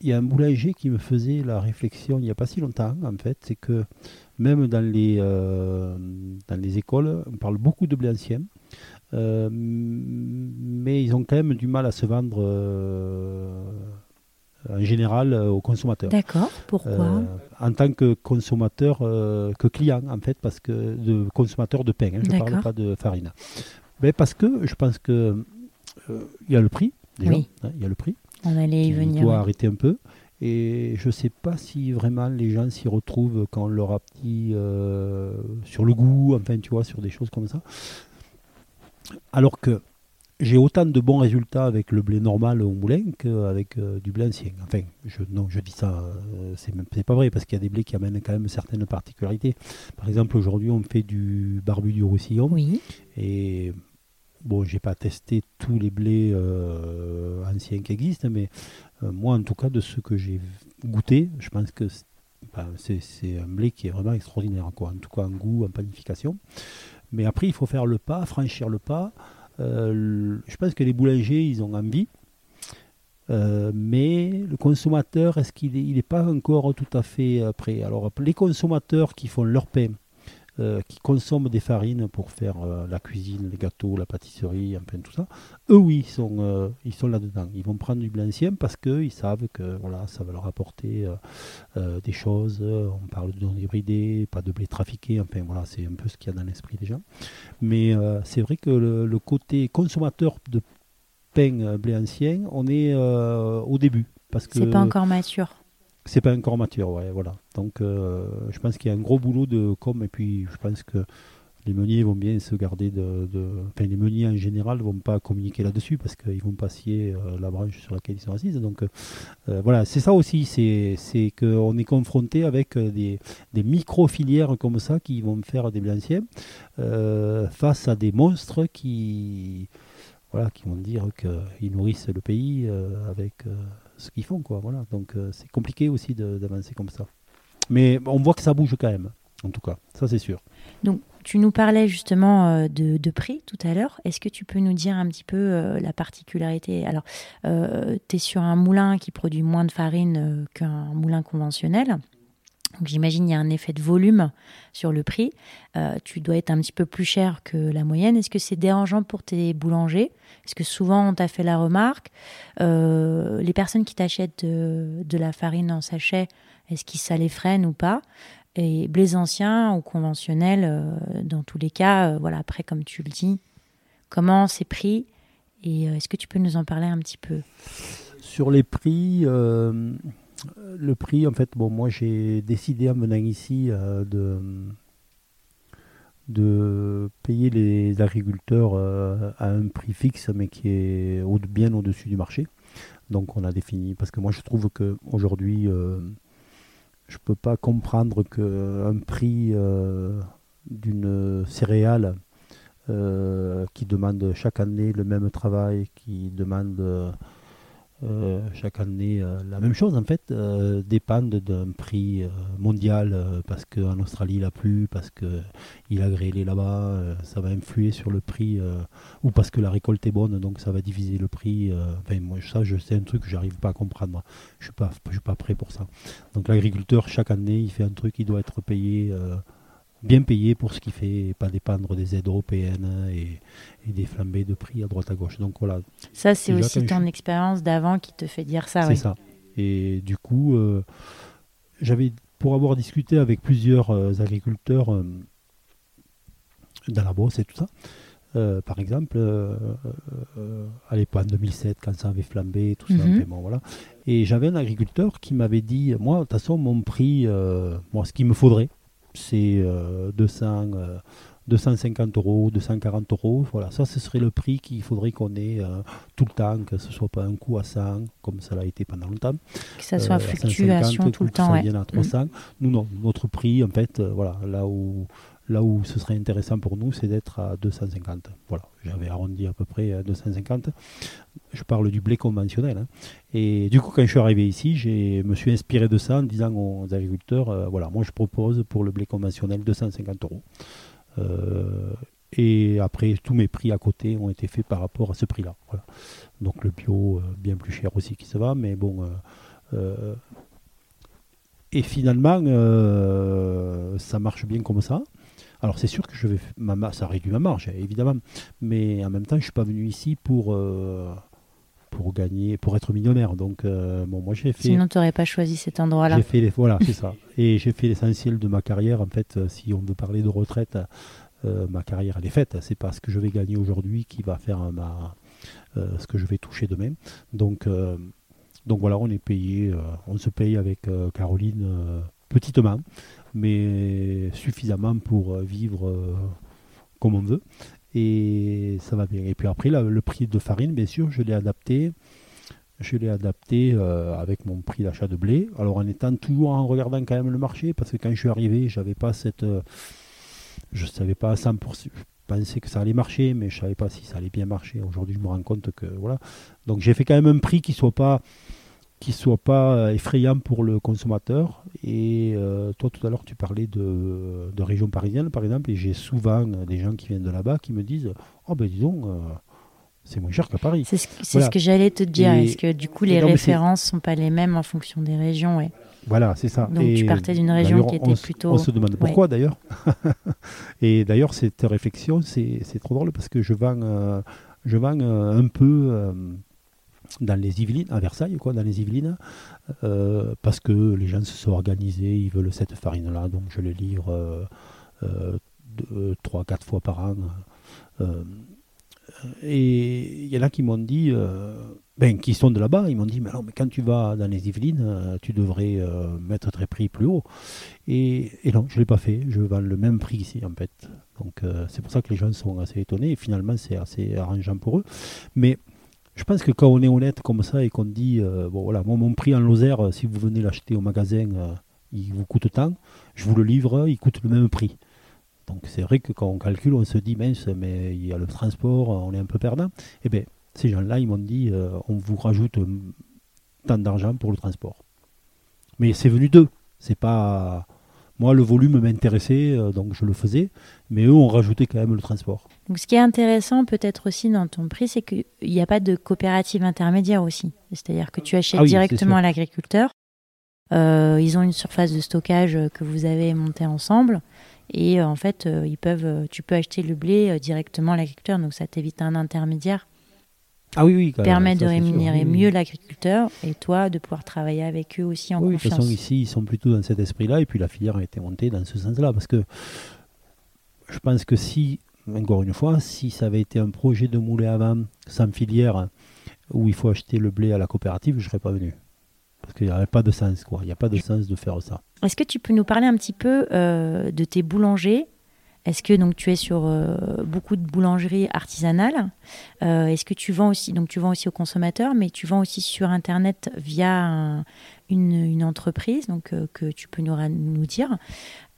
il y a un boulanger qui me faisait la réflexion il n'y a pas si longtemps en fait, c'est que même dans les, dans les écoles, on parle beaucoup de blés anciens. Euh, mais ils ont quand même du mal à se vendre euh, en général euh, aux consommateurs. D'accord, pourquoi? En tant que consommateur, que client en fait, parce que de consommateur de pain, hein, je ne parle pas de farine. Mais parce que je pense que il y a le prix, déjà, hein, il y a le prix. On allait y venir. Il doit arrêter un peu. Et je ne sais pas si vraiment les gens s'y retrouvent quand on leur a dit sur le goût, enfin tu vois, sur des choses comme ça. Alors que j'ai autant de bons résultats avec le blé normal au moulin qu'avec euh, du blé ancien. Enfin, je, non, je dis ça, euh, c'est pas vrai, parce qu'il y a des blés qui amènent quand même certaines particularités. Par exemple, aujourd'hui, on fait du barbu du roussillon. Oui. Et bon, j'ai pas testé tous les blés euh, anciens qui existent, mais moi, en tout cas, de ceux que j'ai goûté, je pense que c'est un blé qui est vraiment extraordinaire, quoi. en tout cas en goût, en panification. Mais après, il faut faire le pas, franchir le pas. Euh, je pense que les boulangers, ils ont envie. Euh, mais le consommateur, est-ce qu'il n'est pas encore tout à fait euh, prêt? Alors, les consommateurs qui font leur pain, euh, qui consomment des farines pour faire euh, la cuisine, les gâteaux, la pâtisserie, enfin tout ça, eux oui, ils sont, euh, ils sont là-dedans. Ils vont prendre du blé ancien parce qu'ils savent que voilà, ça va leur apporter des choses. On parle de non hybridé, pas de blé trafiqué, enfin voilà, c'est un peu ce qu'il y a dans l'esprit des gens. Mais c'est vrai que le, côté consommateur de pain blé ancien, on est au début. Parce que c'est pas encore mature. C'est pas encore mature, voilà. Donc, euh, je pense qu'il y a un gros boulot de com, et puis je pense que les meuniers vont bien se garder de, Enfin, les meuniers en général vont pas communiquer là-dessus parce qu'ils vont pas scier euh, la branche sur laquelle ils sont assis. Donc, euh, voilà, c'est ça aussi, c'est qu'on est confronté avec des, micro-filières comme ça qui vont faire des blanciens face à des monstres qui, voilà, qui vont dire qu'ils nourrissent le pays avec ce qu'ils font. Quoi, voilà. Donc euh, c'est compliqué aussi d'avancer comme ça. Mais on voit que ça bouge quand même, en tout cas, ça c'est sûr. Donc tu nous parlais justement euh, de, prix tout à l'heure. Est-ce que tu peux nous dire un petit peu euh, la particularité? Alors, tu es sur un moulin qui produit moins de farine qu'un moulin conventionnel. Donc j'imagine il y a un effet de volume sur le prix. Euh, tu dois être un petit peu plus cher que la moyenne. Est-ce que c'est dérangeant pour tes boulangers? Est-ce que souvent on t'a fait la remarque? Euh, Les personnes qui t'achètent de, la farine en sachet, est-ce qu'ils ça les freine ou pas? Et blés anciens ou conventionnels, euh, dans tous les cas, voilà. Après, comme tu le dis, comment c'est pris? Et est-ce que tu peux nous en parler un petit peu? Sur les prix le prix, en fait, bon, moi j'ai décidé en venant ici euh, de, de payer les agriculteurs euh, à un prix fixe, mais qui est bien au-dessus du marché. Donc on a défini, parce que moi je trouve qu'aujourd'hui, euh, je ne peux pas comprendre qu'un prix d'une céréale qui demande chaque année le même travail, qui demande chaque année euh, la même chose en fait euh, dépendent d'un prix mondial parce qu'en Australie il a plu, parce qu'il a grêlé là-bas, ça va influer sur le prix ou parce que la récolte est bonne donc ça va diviser le prix. enfin moi ça sais un truc que j'arrive pas à comprendre. Je suis pas je suis pas prêt pour ça. Donc l'agriculteur chaque année il fait un truc, il doit être payé bien payé pour ce qu'il fait et pas dépendre des aides européennes et, des flambées de prix à droite à gauche. Donc voilà. Ça, c'est aussi ton expérience d'avant qui te fait dire ça. C'est ça. Et du coup, euh, j'avais, pour avoir discuté avec plusieurs euh, agriculteurs euh, dans la brosse et tout ça, par exemple, à l'époque en 2007, quand ça avait flambé, tout ça, mhm. bon, voilà. Et j'avais un agriculteur qui m'avait dit, moi, de toute façon, mon prix, moi, ce qu'il me faudrait, c'est 200, euh, 250 euh, euros, 240 euros. Voilà, ça, ce serait le prix qu'il faudrait qu'on ait euh, tout le temps, que ce ne soit pas un coup à 100, comme ça l'a été pendant longtemps. Que ça soit fluctuation tout le temps. Ça à 300. Mm. Nous, non, notre prix, en fait, voilà, là où Là où ce serait intéressant pour nous, c'est d'être à 250. Voilà, j'avais arrondi à peu près à 250. Je parle du blé conventionnel. Hein. Et du coup, quand je suis arrivé ici, je me suis inspiré de ça en disant aux agriculteurs, euh, voilà, moi je propose pour le blé conventionnel 250 euros. Euh, et après, tous mes prix à côté ont été faits par rapport à ce prix-là. Donc le bio, euh, bien plus cher aussi qui se va, mais bon. et finalement, ça marche bien comme ça. Alors c'est sûr que je vais, ma, ça réduit ma marge, évidemment, mais en même temps, je suis pas venu ici pour euh, pour gagner, pour être millionnaire. Donc euh, bon, moi j'ai fait. Sinon, tu n'aurais pas choisi cet endroit-là. J'ai fait, les, voilà, c'est ça. Et j'ai fait l'essentiel de ma carrière. En fait, euh, si on veut parler de retraite, ma carrière elle est faite. C'est pas ce que je vais gagner aujourd'hui qui va faire ma ce que je vais toucher demain. Donc donc voilà, on est payé, on se paye avec Caroline petitement mais suffisamment pour euh, vivre euh, comme on veut. Et ça va bien. Et puis après, le prix de farine, bien sûr, je l'ai adapté. Je l'ai adapté euh, avec mon prix d'achat de blé. Alors en étant toujours en regardant quand même le marché, parce que quand je suis arrivé, j'avais pas cette, je savais pas à 100%. Je pensais que ça allait marcher, mais je savais pas si ça allait bien marcher. Aujourd'hui, je me rends compte que voilà. Donc j'ai fait quand même un prix qui soit pas qui soit pas euh, effrayant pour le consommateur. Et euh, toi, tout à l'heure, tu parlais de, de, région parisienne, par exemple, et j'ai souvent des gens qui viennent de là-bas qui me disent Oh, ben disons, euh, c'est moins cher qu'à Paris. C'est ce, que j'allais te dire. Est-ce que du coup, les références ne sont pas les mêmes en fonction des régions ouais. Voilà, c'est ça. Donc tu partais d'une région qui était plutôt. On se demande pourquoi d'ailleurs. et d'ailleurs, cette réflexion, c'est trop drôle parce que je vends, je vends un peu dans les Yvelines, à Versailles, quoi, dans les Yvelines, euh, parce que les gens se sont organisés, ils veulent cette farine-là, donc je les livre euh, euh, trois, quatre fois par an. et il y en a qui m'ont dit, ben, qui sont de là-bas, ils m'ont dit, mais, mais quand tu vas dans les Yvelines, tu devrais mettre tes prix plus haut. Et, et non, je ne l'ai pas fait, je vends le même prix ici, en fait. Donc c'est pour ça que les gens sont assez étonnés, et finalement c'est assez arrangeant pour eux. Mais je pense que quand on est honnête comme ça et qu'on dit, euh, voilà, moi mon prix en Lozère, euh, si vous venez l'acheter au magasin, euh, il vous coûte tant, je vous le livre, il coûte le même prix. Donc c'est vrai que quand on calcule, on se dit, mince, mais il y a le transport, on est un peu perdant. Eh bien, ces gens-là, ils m'ont dit, on vous rajoute tant d'argent pour le transport. Mais c'est venu d'eux. C'est pas moi, le volume m'intéressait, donc je le faisais, mais eux ont rajouté quand même le transport. Donc, ce qui est intéressant peut-être aussi dans ton prix, c'est qu'il n'y a pas de coopérative intermédiaire aussi. C'est-à-dire que tu achètes ah directement à l'agriculteur. Euh, ils ont une surface de stockage que vous avez montée ensemble. Et euh, en fait, ils peuvent, tu peux acheter le blé directement à l'agriculteur. Donc, ça t'évite un intermédiaire ah oui, oui, permet de rémunérer mieux l'agriculteur et toi de pouvoir travailler avec eux aussi en oui, confiance. De toute façon, ici, ils sont plutôt dans cet esprit-là et puis la filière a été montée dans ce sens-là parce que je pense que si, encore une fois, si ça avait été un projet de moulin avant sans filière où il faut acheter le blé à la coopérative, je ne serais pas venu. Parce qu'il n'y aurait pas de sens, quoi. Il n'y a pas de sens de faire ça. Est-ce que tu peux nous parler un petit peu euh, de tes boulangers? Est-ce que donc tu es sur euh, beaucoup de boulangeries artisanales? Euh, Est-ce que tu vends aussi donc tu vends aussi aux consommateurs, mais tu vends aussi sur internet via une, entreprise donc que tu peux nous, nous dire?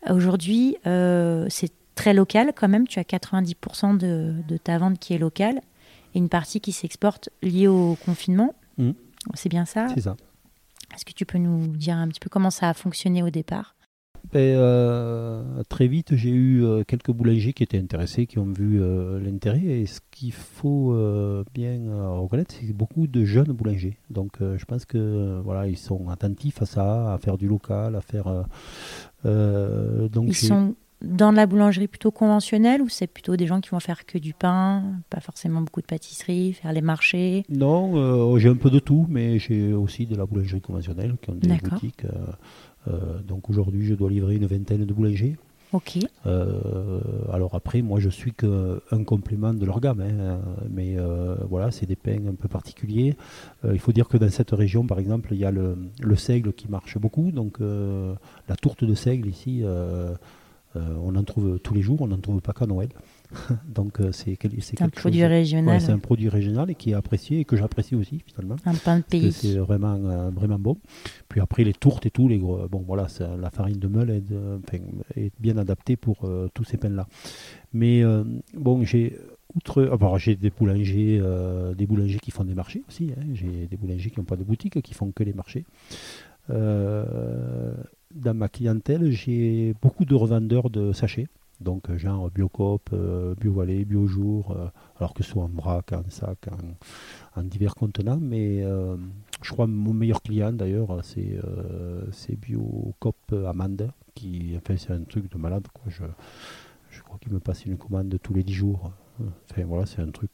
Aujourd'hui, c'est très local quand même. Tu as 90% de, de, ta vente qui est locale et une partie qui s'exporte liée au confinement. Mmh. C'est bien ça C'est ça. Est-ce que tu peux nous dire un petit peu comment ça a fonctionné au départ ben, euh, très vite, j'ai eu euh, quelques boulangers qui étaient intéressés, qui ont vu euh, l'intérêt. Et ce qu'il faut bien reconnaître, c'est beaucoup de jeunes boulangers. Donc, je pense que voilà, ils sont attentifs à ça, à faire du local, à faire. donc ils sont dans la boulangerie plutôt conventionnelle ou c'est plutôt des gens qui vont faire que du pain, pas forcément beaucoup de pâtisserie, faire les marchés? Non, j'ai un peu de tout, mais j'ai aussi de la boulangerie conventionnelle qui ont des boutiques. Euh, donc aujourd'hui, je dois livrer une vingtaine de boulangers. Ok. Euh, alors après, moi, je suis qu'un complément de leur gamme, hein. mais euh, voilà, c'est des pains un peu particuliers. il faut dire que dans cette région, par exemple, il y a le, le seigle qui marche beaucoup, donc la tourte de seigle ici, on en trouve tous les jours, on n'en trouve pas qu'à Noël. Donc euh, c'est un produit régional. c'est un produit régional et qui est apprécié et que j'apprécie aussi finalement. Un pain de pays. C'est vraiment euh, vraiment bon. Puis après les tourtes et tout, les gros, bon voilà, la farine de meule est, est bien adaptée pour euh, tous ces pains là. Mais bon, j'ai outre, ah, j'ai des boulangers, des boulangers qui font des marchés aussi. Hein. J'ai des boulangers qui n'ont pas de boutique, qui font que les marchés. Dans ma clientèle, j'ai beaucoup de revendeurs de sachets. Donc, euh, genre Biocop, euh, Biojour, euh, alors que ce soit en vrac, en sac, en, divers contenants. Mais je crois que mon meilleur client d'ailleurs, c'est Biocop Amande, qui fait c'est un truc de malade. Je, je crois qu'il me passe une commande tous les 10 jours. Enfin voilà, c'est un truc.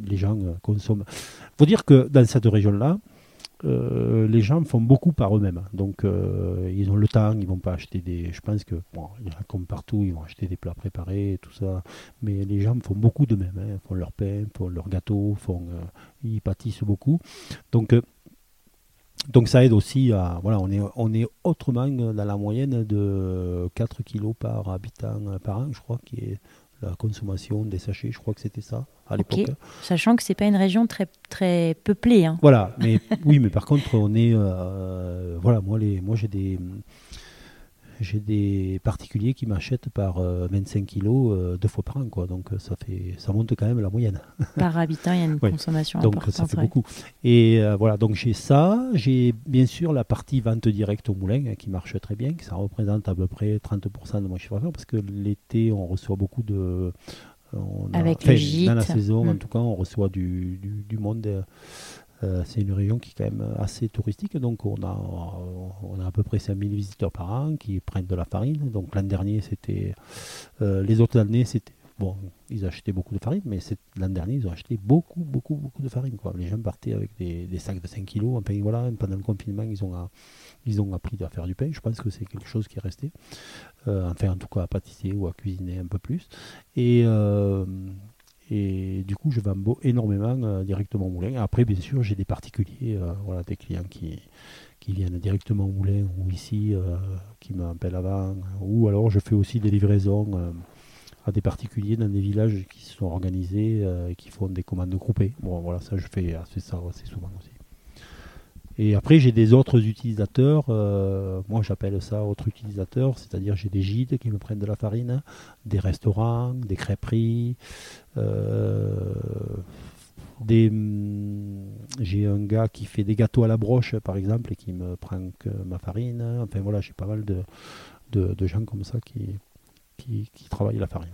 les gens consomment. Il faut dire que dans cette région-là, euh, les gens font beaucoup par eux-mêmes. Donc, euh, ils ont le temps, ils vont pas acheter des. Je pense que, comme partout, ils vont acheter des plats préparés, tout ça. Mais les gens font beaucoup d'eux-mêmes. Hein. Ils font leur pain, font leur gâteau, font, euh, ils pâtissent beaucoup. Donc, donc, ça aide aussi à. Voilà, on est, on est autrement dans la moyenne de 4 kilos par habitant par an, je crois, qui est la consommation des sachets, je crois que c'était ça à l'époque. Sachant que c'est pas une région très très peuplée. Hein. Voilà, mais oui, mais par contre on est, euh, voilà, moi les, moi j'ai des j'ai des particuliers qui m'achètent par 25 euh, kilos euh, deux fois par an, quoi. Donc ça fait, ça monte quand même la moyenne. Par habitant, il y a une consommation donc, importante. Donc ça fait beaucoup. Et voilà, donc j'ai ça, j'ai bien sûr la partie vente directe au moulin hein, qui marche très bien, qui ça représente à peu près 30% de mon chiffre d'affaires parce que l'été on reçoit beaucoup de Avec le gîte. Dans la saison, en mm. tout cas, on reçoit du, du, du monde euh, c'est une région qui est quand même assez touristique, donc on a, on a à peu près 5000 visiteurs par an qui prennent de la farine. Donc l'an dernier, c'était. Euh, les autres années, c'était. Bon, ils achetaient beaucoup de farine, mais l'an dernier, ils ont acheté beaucoup, beaucoup, beaucoup de farine. Quoi. Les gens partaient avec des, sacs de 5 kilos. Voilà, pendant le confinement, ils ont, ils ont appris à faire du pain. Je pense que c'est quelque chose qui est resté. Euh, enfin, en tout cas, à pâtisser ou à cuisiner un peu plus. Et, et du coup, je vends énormément euh, directement au moulin. Après, bien sûr, j'ai des particuliers, euh, voilà, des clients qui, qui viennent directement au moulin ou ici, euh, qui m'appellent avant. Ou alors, je fais aussi des livraisons à des particuliers dans des villages qui se sont organisés et qui font des commandes groupées. Bon, voilà, ça, je fais assez, ça assez souvent aussi. Et après, j'ai des autres utilisateurs. Euh, moi, j'appelle ça autres utilisateurs, c'est-à-dire j'ai des gîtes qui me prennent de la farine, des restaurants, des crêperies. Euh, mm, j'ai un gars qui fait des gâteaux à la broche, par exemple, et qui me prend ma farine. Enfin voilà, j'ai pas mal de, de, gens comme ça qui, qui, qui travaillent la farine.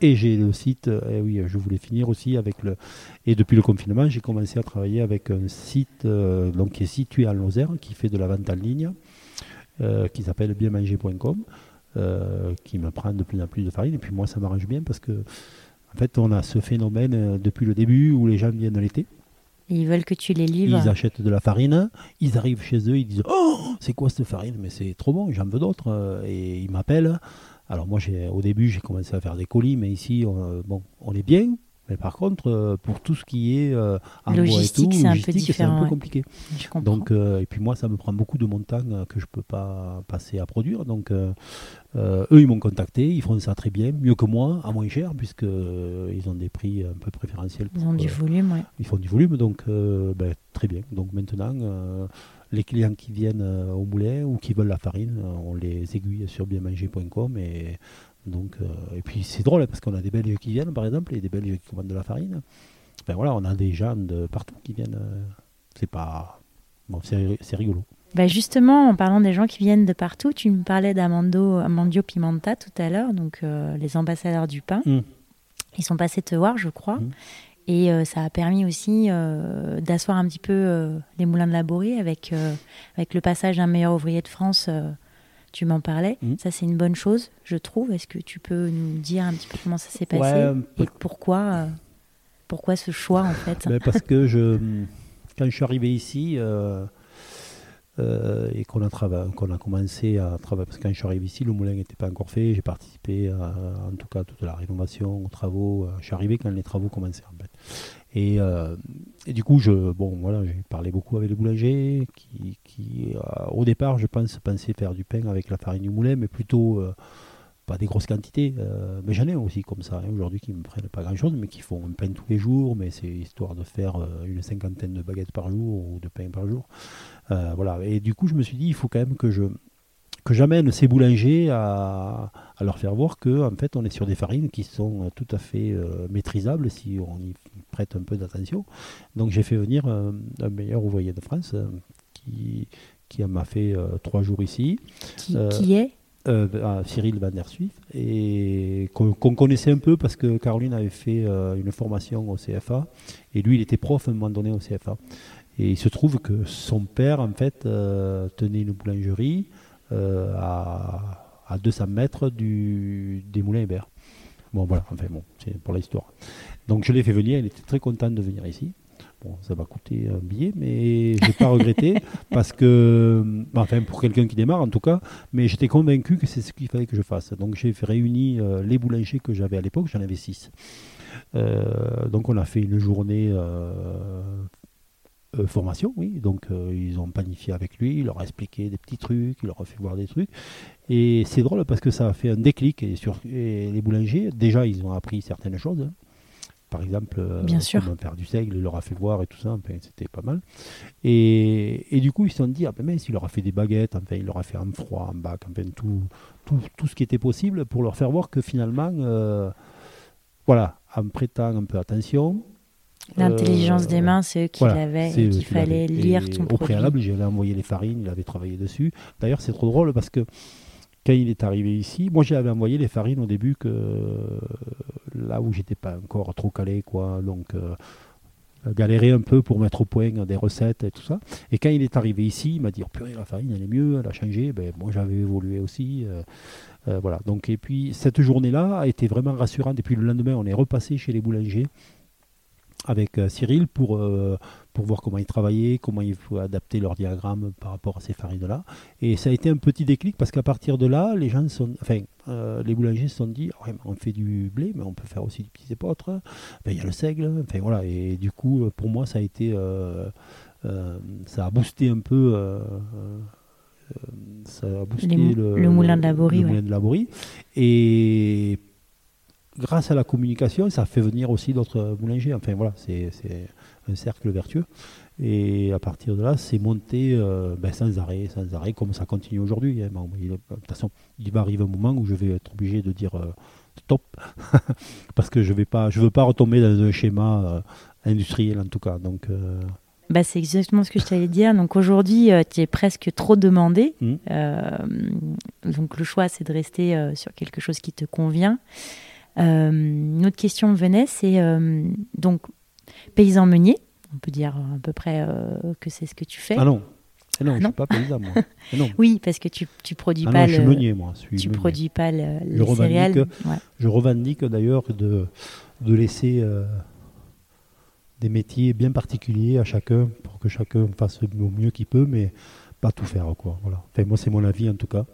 Et j'ai le site, et eh oui, je voulais finir aussi avec le. Et depuis le confinement, j'ai commencé à travailler avec un site euh, donc, qui est situé à Lozère, qui fait de la vente en ligne, euh, qui s'appelle bienmanger.com, euh, qui me prend de plus en plus de farine. Et puis moi, ça m'arrange bien parce que, en fait, on a ce phénomène depuis le début où les gens viennent l'été. ils veulent que tu les livres. Ils achètent de la farine, ils arrivent chez eux, ils disent Oh, c'est quoi cette farine? Mais c'est trop bon, j'en veux d'autres. Et ils m'appellent. Alors moi, au début, j'ai commencé à faire des colis, mais ici, on, bon, on est bien, Mais par contre, euh, pour tout ce qui est euh, logistique, c'est un peu différent. un peu compliqué. Donc, euh, et puis moi, ça me prend beaucoup de mon temps que je peux pas passer à produire. Donc, eux, ils m'ont contacté, ils font ça très bien, mieux que moi, à moins cher, puisque ils ont des prix un peu préférentiels. ils ont du volume, oui. Ils font du volume, donc ben, très bien. Donc maintenant, les clients qui viennent au moulin ou qui veulent la farine, on les aiguille sur bienmanger.com et donc, euh, et puis c'est drôle parce qu'on a des Belges qui viennent, par exemple, et des Belges qui commandent de la farine. Ben voilà, on a des gens de partout qui viennent. Euh, c'est pas. Bon, c'est rigolo. Ben justement, en parlant des gens qui viennent de partout, tu me parlais d'Amando Amandio Pimenta tout à l'heure, donc euh, les ambassadeurs du pain. Mmh. Ils sont passés te voir, je crois. Mmh. Et ça a permis aussi d'asseoir un petit peu les moulins de Laborie avec, avec le passage d'un meilleur ouvrier de France tu m'en parlais. Mm. Ça, c'est une bonne chose, je trouve. Est-ce que tu peux nous dire un petit peu comment ça s'est passé et pourquoi, euh, pourquoi ce choix, en fait? Ben, Parce que je, quand je suis arrivé ici euh, euh, et qu'on a, commencé à travailler, parce que quand je suis arrivé ici, le moulin n'était pas encore fait. J'ai participé à, en tout cas à toute la rénovation, aux travaux. Je suis arrivé quand les travaux commençaient, en fait. Et, euh, et, du coup, je, bon, voilà, j'ai parlé beaucoup avec les boulangers qui, euh, au départ, je pense, pensaient faire du pain avec la farine du moulin, mais plutôt euh, pas des grosses quantités. mais j'en ai aussi comme ça, hein, aujourd'hui, qui ne me prennent pas grand-chose, mais qui font un pain tous les jours, mais c'est histoire de faire une cinquantaine de baguettes par jour ou de pain par jour. Voilà. Et du coup, je me suis dit, il faut quand même que je, que j'amène ces boulangers à, leur faire voir que en fait on est sur des farines qui sont tout à fait euh, maîtrisables si on y prête un peu d'attention. Donc j'ai fait venir euh, un meilleur ouvrier de France euh, qui, qui m'a fait trois jours ici. Qui, est? Cyril Van der Suif, et qu'on connaissait un peu parce que Caroline avait fait une formation au CFA, et lui il était prof à un moment donné au CFA. Et il se trouve que son père, en fait, tenait une boulangerie, euh, à, 200 mètres du, des moulins Hébert. Bon, voilà, enfin bon, c'est pour l'histoire. Donc je l'ai fait venir, il était très content de venir ici. Bon, ça va coûter un billet, mais je n'ai pas regretté parce que, enfin pour quelqu'un qui démarre en tout cas, mais j'étais convaincu que c'est ce qu'il fallait que je fasse. Donc j'ai euh, les boulangers que j'avais à l'époque, j'en avais six. Euh, donc on a fait une journée euh, formation, oui. Donc euh, ils ont planifié avec lui, il leur a expliqué des petits trucs, il leur a fait voir des trucs. Et c'est drôle parce que ça a fait un déclic. Et, sur, les boulangers, déjà, ils ont appris certaines choses. Hein. Par exemple, euh, Bien sûr. faire du seigle, il leur a fait voir et tout ça, c'était pas mal. Et, et, du coup, ils se sont dit, ah ben, il leur a fait des baguettes, enfin, il leur a fait un froid, un bac, enfin, tout, tout, tout, ce qui était possible pour leur faire voir que finalement, voilà, en prêtant un peu attention, L'intelligence des mains, c'est eux qui l'avaient et qu'il fallait lire ton produit. Au préalable, j'avais envoyé les farines, il avait travaillé dessus. D'ailleurs, c'est trop drôle parce que quand il est arrivé ici, moi j'avais envoyé les farines au début que là où j'étais pas encore trop calé, quoi. Donc euh, galérer un peu pour mettre au point des recettes et tout ça. Et quand il est arrivé ici, il m'a dit oh, purée, la farine elle est mieux, elle a changé. Ben, moi j'avais évolué aussi. Euh, euh, voilà. Donc, et puis cette journée-là a été vraiment rassurante. Et puis le lendemain, on est repassé chez les boulangers avec euh, Cyril pour, euh, pour voir comment ils travaillaient, comment il faut adapter leur diagramme par rapport à ces farines-là. Et ça a été un petit déclic parce qu'à partir de là, les gens sont, enfin, euh, les boulangers se sont dit, on fait du blé, mais on peut faire aussi du petits épeautres. Ben, il y a le seigle. Enfin voilà. Et du coup, pour moi, ça a été, ça a boosté un peu. ça a boosté le, moulin de Laborie. Et grâce à la communication, ça fait venir aussi d'autres boulangers. Enfin voilà, c'est un cercle vertueux. Et à partir de là, c'est monté euh, ben, sans arrêt, sans arrêt, comme ça continue aujourd'hui. Hein. de toute façon, il va arriver un moment où je vais être obligé de dire euh, stop, parce que je je veux pas retomber dans un schéma euh, industriel en tout cas. Donc bah, c'est exactement ce que je t'allais dire. Donc aujourd'hui, tu es presque trop demandé. Mmh. donc le choix, c'est de rester sur quelque chose qui te convient. Euh, une autre question venait, c'est euh, donc paysan meunier. On peut dire à peu près euh, que c'est ce que tu fais. Ah non, ah non, je ne suis pas paysan, moi. Ah oui, parce que tu ne produis ah pas. Non, je suis meunier, moi. tu ne produis pas le, les je céréales. Je revendique d'ailleurs de, de laisser des métiers bien particuliers à chacun pour que chacun fasse au mieux qu'il peut, mais pas tout faire. Quoi. Voilà. Enfin, moi, c'est mon avis en tout cas.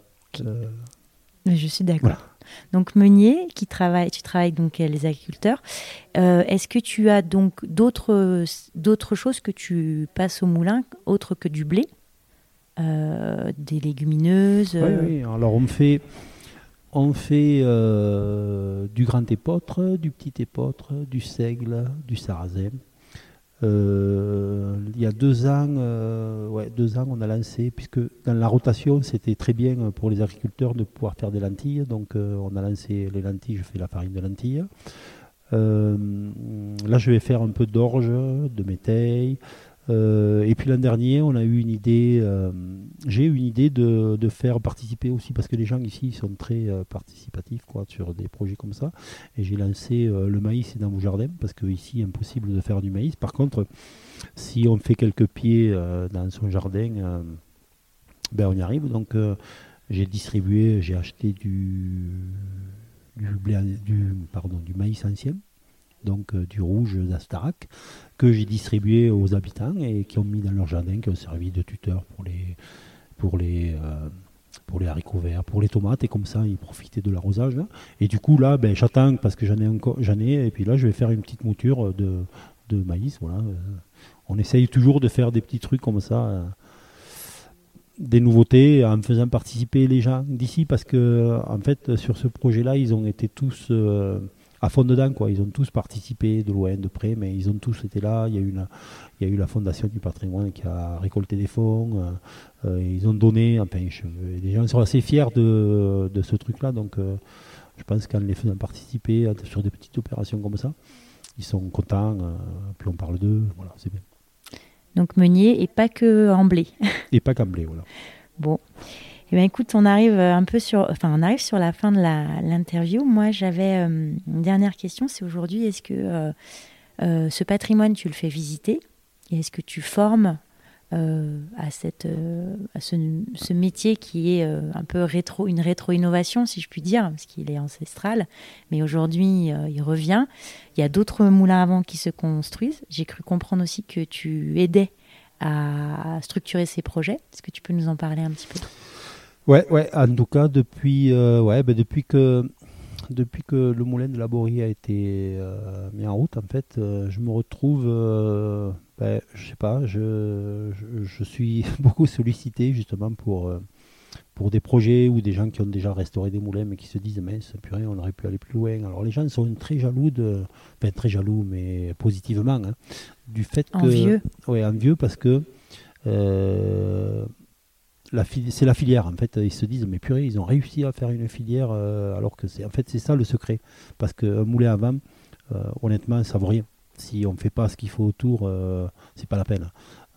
je suis d'accord. Donc Meunier, qui travaille, tu travailles donc avec les agriculteurs. Est-ce que tu as donc d'autres d'autres choses que tu passes au moulin, autre que du blé, des légumineuses Oui, oui. Alors on fait on fait du grand épeautre, du petit épeautre, du seigle, du sarrasin. Euh, il y a deux ans, euh, ouais, deux ans, on a lancé, puisque dans la rotation, c'était très bien pour les agriculteurs de pouvoir faire des lentilles. Donc, euh, on a lancé les lentilles, je fais la farine de lentilles. là, je vais faire un peu d'orge, de métaille, euh, et puis l'an dernier, on a eu une idée, euh, j'ai eu une idée de, faire participer aussi, parce que les gens ici sont très euh, participatifs quoi, sur des projets comme ça. Et j'ai lancé le maïs dans vos jardins, parce qu'ici, impossible de faire du maïs. Par contre, si on fait quelques pieds dans son jardin, ben on y arrive. Donc j'ai distribué, j'ai acheté du, du, pardon, du maïs ancien donc euh, du rouge d'Astarac, que j'ai distribué aux habitants et qui ont mis dans leur jardin, qui ont servi de tuteur pour les, euh, haricots verts, pour les tomates, et comme ça ils profitaient de l'arrosage. Et du coup là, ben, j'attends parce que j'en ai encore, et puis là je vais faire une petite mouture de, maïs. Voilà. On essaye toujours de faire des petits trucs comme ça euh, des nouveautés en faisant participer les gens d'ici parce que en fait sur ce projet là ils ont été tous à fond dedans. Quoi. Ils ont tous participé de loin, de près, mais ils ont tous été là. Il y a eu, il y a eu la Fondation du patrimoine qui a récolté des fonds. Euh, euh, ils ont donné. Enfin, les gens sont assez fiers de, de ce truc-là. Donc, euh, je pense qu'en les faisant participer sur des petites opérations comme ça, ils sont contents. puis on parle d'eux. Voilà, c'est bien. Donc Meunier et pas que en blé. et pas qu'en blé, voilà. Bon. Eh bien, écoute, on arrive un peu sur, enfin, on arrive sur la fin de l'interview. Moi, j'avais euh, une dernière question. C'est aujourd'hui, est-ce que euh, euh, ce patrimoine, tu le fais visiter? Et est-ce que tu formes à, cette, à ce, métier qui est un peu rétro, une rétro-innovation, si je puis dire, parce qu'il est ancestral, mais aujourd'hui, il revient. Il y a d'autres moulins à vent qui se construisent. J'ai cru comprendre aussi que tu aidais à structurer ces projets. Est-ce que tu peux nous en parler un petit peu? Ouais, ouais, en tout cas, depuis, euh, ouais, ben depuis, que, depuis que le moulin de la Borie a été euh, mis en route, en fait, euh, je me retrouve, ben, je sais pas, je, je, suis beaucoup sollicité justement pour, pour des projets ou des gens qui ont déjà restauré des moulins mais qui se disent, mais purée, on aurait pu aller plus loin. Alors les gens sont très jaloux, de, enfin très jaloux, mais positivement, hein, du fait que. Envieux. Ouais, envieux parce que c'est la filière en fait. Ils se disent mais purée, ils ont réussi à faire une filière euh, alors que c'est en fait c'est ça le secret. Parce qu'un moulin à vent, euh, honnêtement, ça vaut rien. Si on ne fait pas ce qu'il faut autour, euh, c'est pas la peine.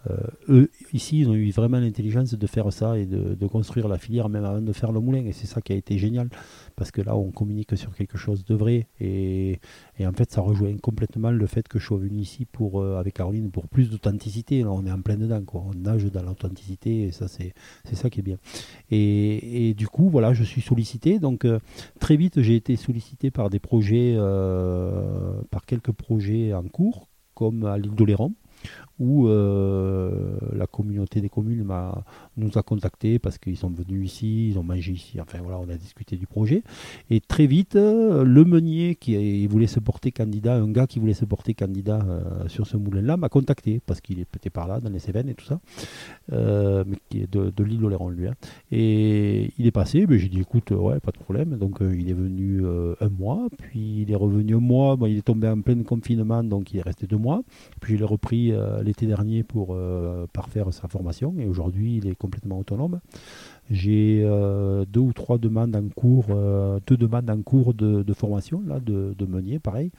Euh, eux, ici, ils ont eu vraiment l'intelligence de faire ça et de, construire la filière même avant de faire le moulin. Et c'est ça qui a été génial, parce que là, on communique sur quelque chose de vrai. Et, en fait, ça rejoint complètement le fait que je sois venu ici pour, euh, avec Caroline pour plus d'authenticité. On est en plein dedans, quoi. on nage dans l'authenticité, et ça, c'est ça qui est bien. Et, du coup, voilà, je suis sollicité. Donc, euh, très vite, j'ai été sollicité par des projets, par quelques projets en cours, comme à l'île d'Oléron où euh, la communauté des communes nous a contactés parce qu'ils sont venus ici, ils ont mangé ici, enfin voilà, on a discuté du projet. Et très vite, euh, le meunier qui voulait se porter candidat, un gars qui voulait se porter candidat euh, sur ce moulin-là, m'a contacté parce qu'il était par là, dans les Cévennes et tout ça, de, de l'île Oléron lui. Hein. Et il est passé, mais j'ai dit écoute, ouais, pas de problème. Donc il est venu un mois, puis il est revenu un mois, il est tombé en plein confinement, donc il est resté deux mois, puis il repris l'été dernier pour euh, parfaire sa formation et aujourd'hui il est complètement autonome. J'ai euh, deux ou trois demandes en cours, euh, deux demandes en cours de, formation là, de, meunier, pareil.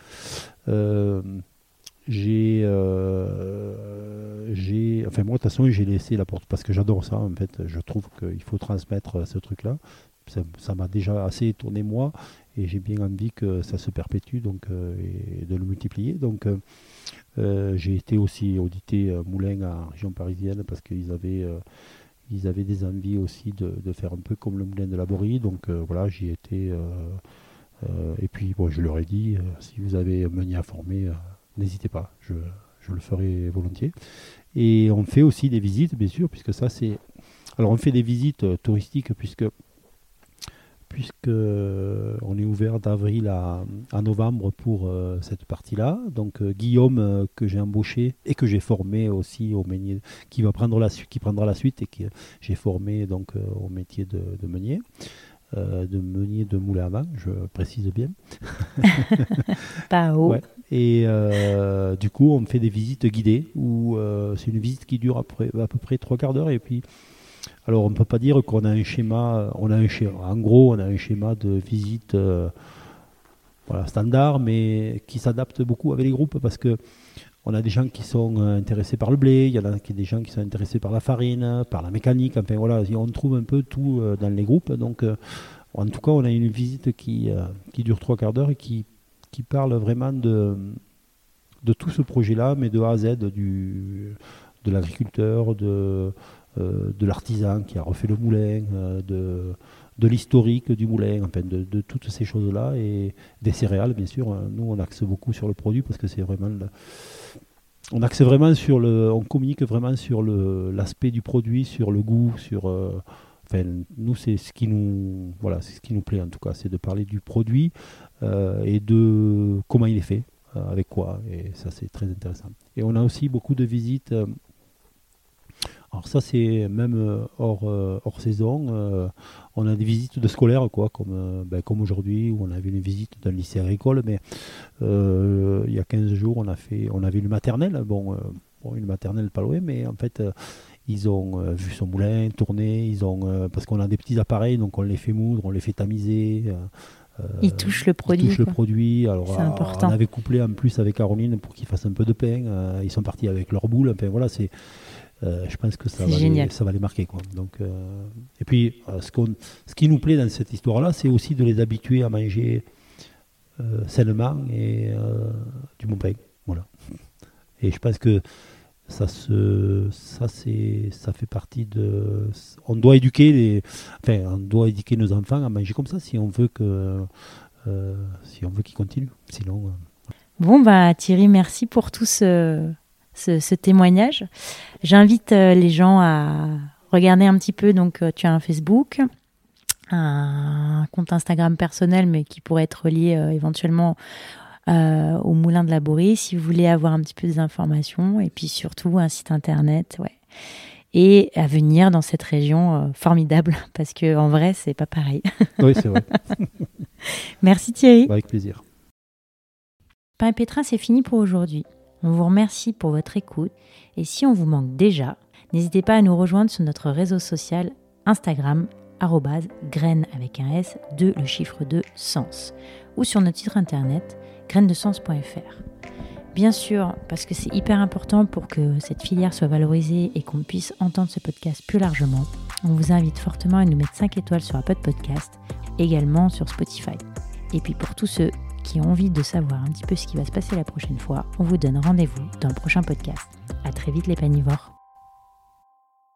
j'ai, j'ai, enfin moi de toute façon j'ai laissé la porte parce que j'adore ça en fait. Je trouve qu'il faut transmettre ce truc-là. Ça m'a déjà assez étonné moi et j'ai bien envie que ça se perpétue donc et de le multiplier. Donc euh, j'ai été aussi audité euh, Moulin en région parisienne parce qu'ils avaient, euh, avaient des envies aussi de, faire un peu comme le Moulin de la Borie. Donc voilà, j'y étais. et puis bon, je leur ai dit, si vous avez meunier à former, n'hésitez pas, je, je, le ferai volontiers. Et on fait aussi des visites, bien sûr, puisque ça c'est. Alors on fait des visites touristiques puisque puisque on est ouvert d'avril à, novembre pour cette partie-là. Donc Guillaume que j'ai embauché et que j'ai formé aussi au meunier, qui va prendre la suite, qui prendra la suite et que j'ai formé donc au métier de, meunier. de meunier de moulin à vent, je précise bien. Pas haut. Et du coup, on fait des visites guidées où c'est une visite qui dure à peu près trois quarts d'heure et puis alors on ne peut pas dire qu'on a un schéma, on a un schéma, en gros on a un schéma de visite euh, standard, mais qui s'adapte beaucoup avec les groupes parce que on a des gens qui sont euh, intéressés par le blé, il y en a des gens qui sont intéressés par la farine, par la mécanique, enfin voilà, on trouve un peu tout euh, dans les groupes. Donc en tout cas on a une visite qui, dure trois quarts d'heure et qui, parle vraiment de, tout ce projet-là, mais de A à Z, de l'agriculteur, de de l'artisan qui a refait le moulin, euh, de, l'historique du moulin, enfin de, toutes ces choses-là, et des céréales, bien sûr. Hein. Nous, on axe beaucoup sur le produit parce que c'est vraiment. on axe vraiment sur le. On communique vraiment sur l'aspect du produit, sur le goût, sur. Euh, enfin, nous, c'est ce qui nous. Voilà, c'est ce qui nous plaît en tout cas, c'est de parler du produit et de comment il est fait, avec quoi, et ça, c'est très intéressant. Et on a aussi beaucoup de visites alors ça c'est même euh, hors, euh, hors saison. Euh, on a des visites de scolaires quoi, comme, ben, comme aujourd'hui où on avait une visite d'un lycée agricole, mais il y a 15 jours on a fait on avait une maternelle, bon, une maternelle pas loin, mais en fait ils ont vu son moulin tourner, ils ont parce qu'on a des petits appareils, donc on les fait moudre, on les fait tamiser. ils touchent le produit. Ils touchent le produit. Alors, on avait couplé en plus avec Caroline pour qu'ils fassent un peu de pain. ils sont partis avec leur boule. Enfin voilà, c'est euh, je pense que ça va, les, ça va les marquer. Quoi. Donc, euh, et puis, euh, ce, ce qui nous plaît dans cette histoire-là, c'est aussi de les habituer à manger sainement et du bon pain. Voilà. Et je pense que ça se ça ça fait partie de on doit éduquer les enfin on doit éduquer nos enfants à manger comme ça si on veut que si on veut qu'ils continuent sinon bon bah Thierry merci pour tout ce ce, témoignage. J'invite euh, les gens à regarder un petit peu. Donc, euh, tu as un Facebook, un compte Instagram personnel, mais qui pourrait être lié euh, éventuellement au Moulin de la Bourrie, si vous voulez avoir un petit peu des informations. Et puis surtout, un site internet. Ouais. Et à venir dans cette région formidable, parce que en vrai, c'est pas pareil. Oui, c'est vrai. Merci Thierry. Avec plaisir. Pain et Pétrin, c'est fini pour aujourd'hui. On vous remercie pour votre écoute et si on vous manque déjà, n'hésitez pas à nous rejoindre sur notre réseau social Instagram graine avec un S de le chiffre de sens ou sur notre site internet grainesdesens.fr. Bien sûr, parce que c'est hyper important pour que cette filière soit valorisée et qu'on puisse entendre ce podcast plus largement, on vous invite fortement à nous mettre 5 étoiles sur Apple Podcast, également sur Spotify. Et puis pour tous ceux qui ont envie de savoir un petit peu ce qui va se passer la prochaine fois, on vous donne rendez-vous dans le prochain podcast. À très vite les panivores.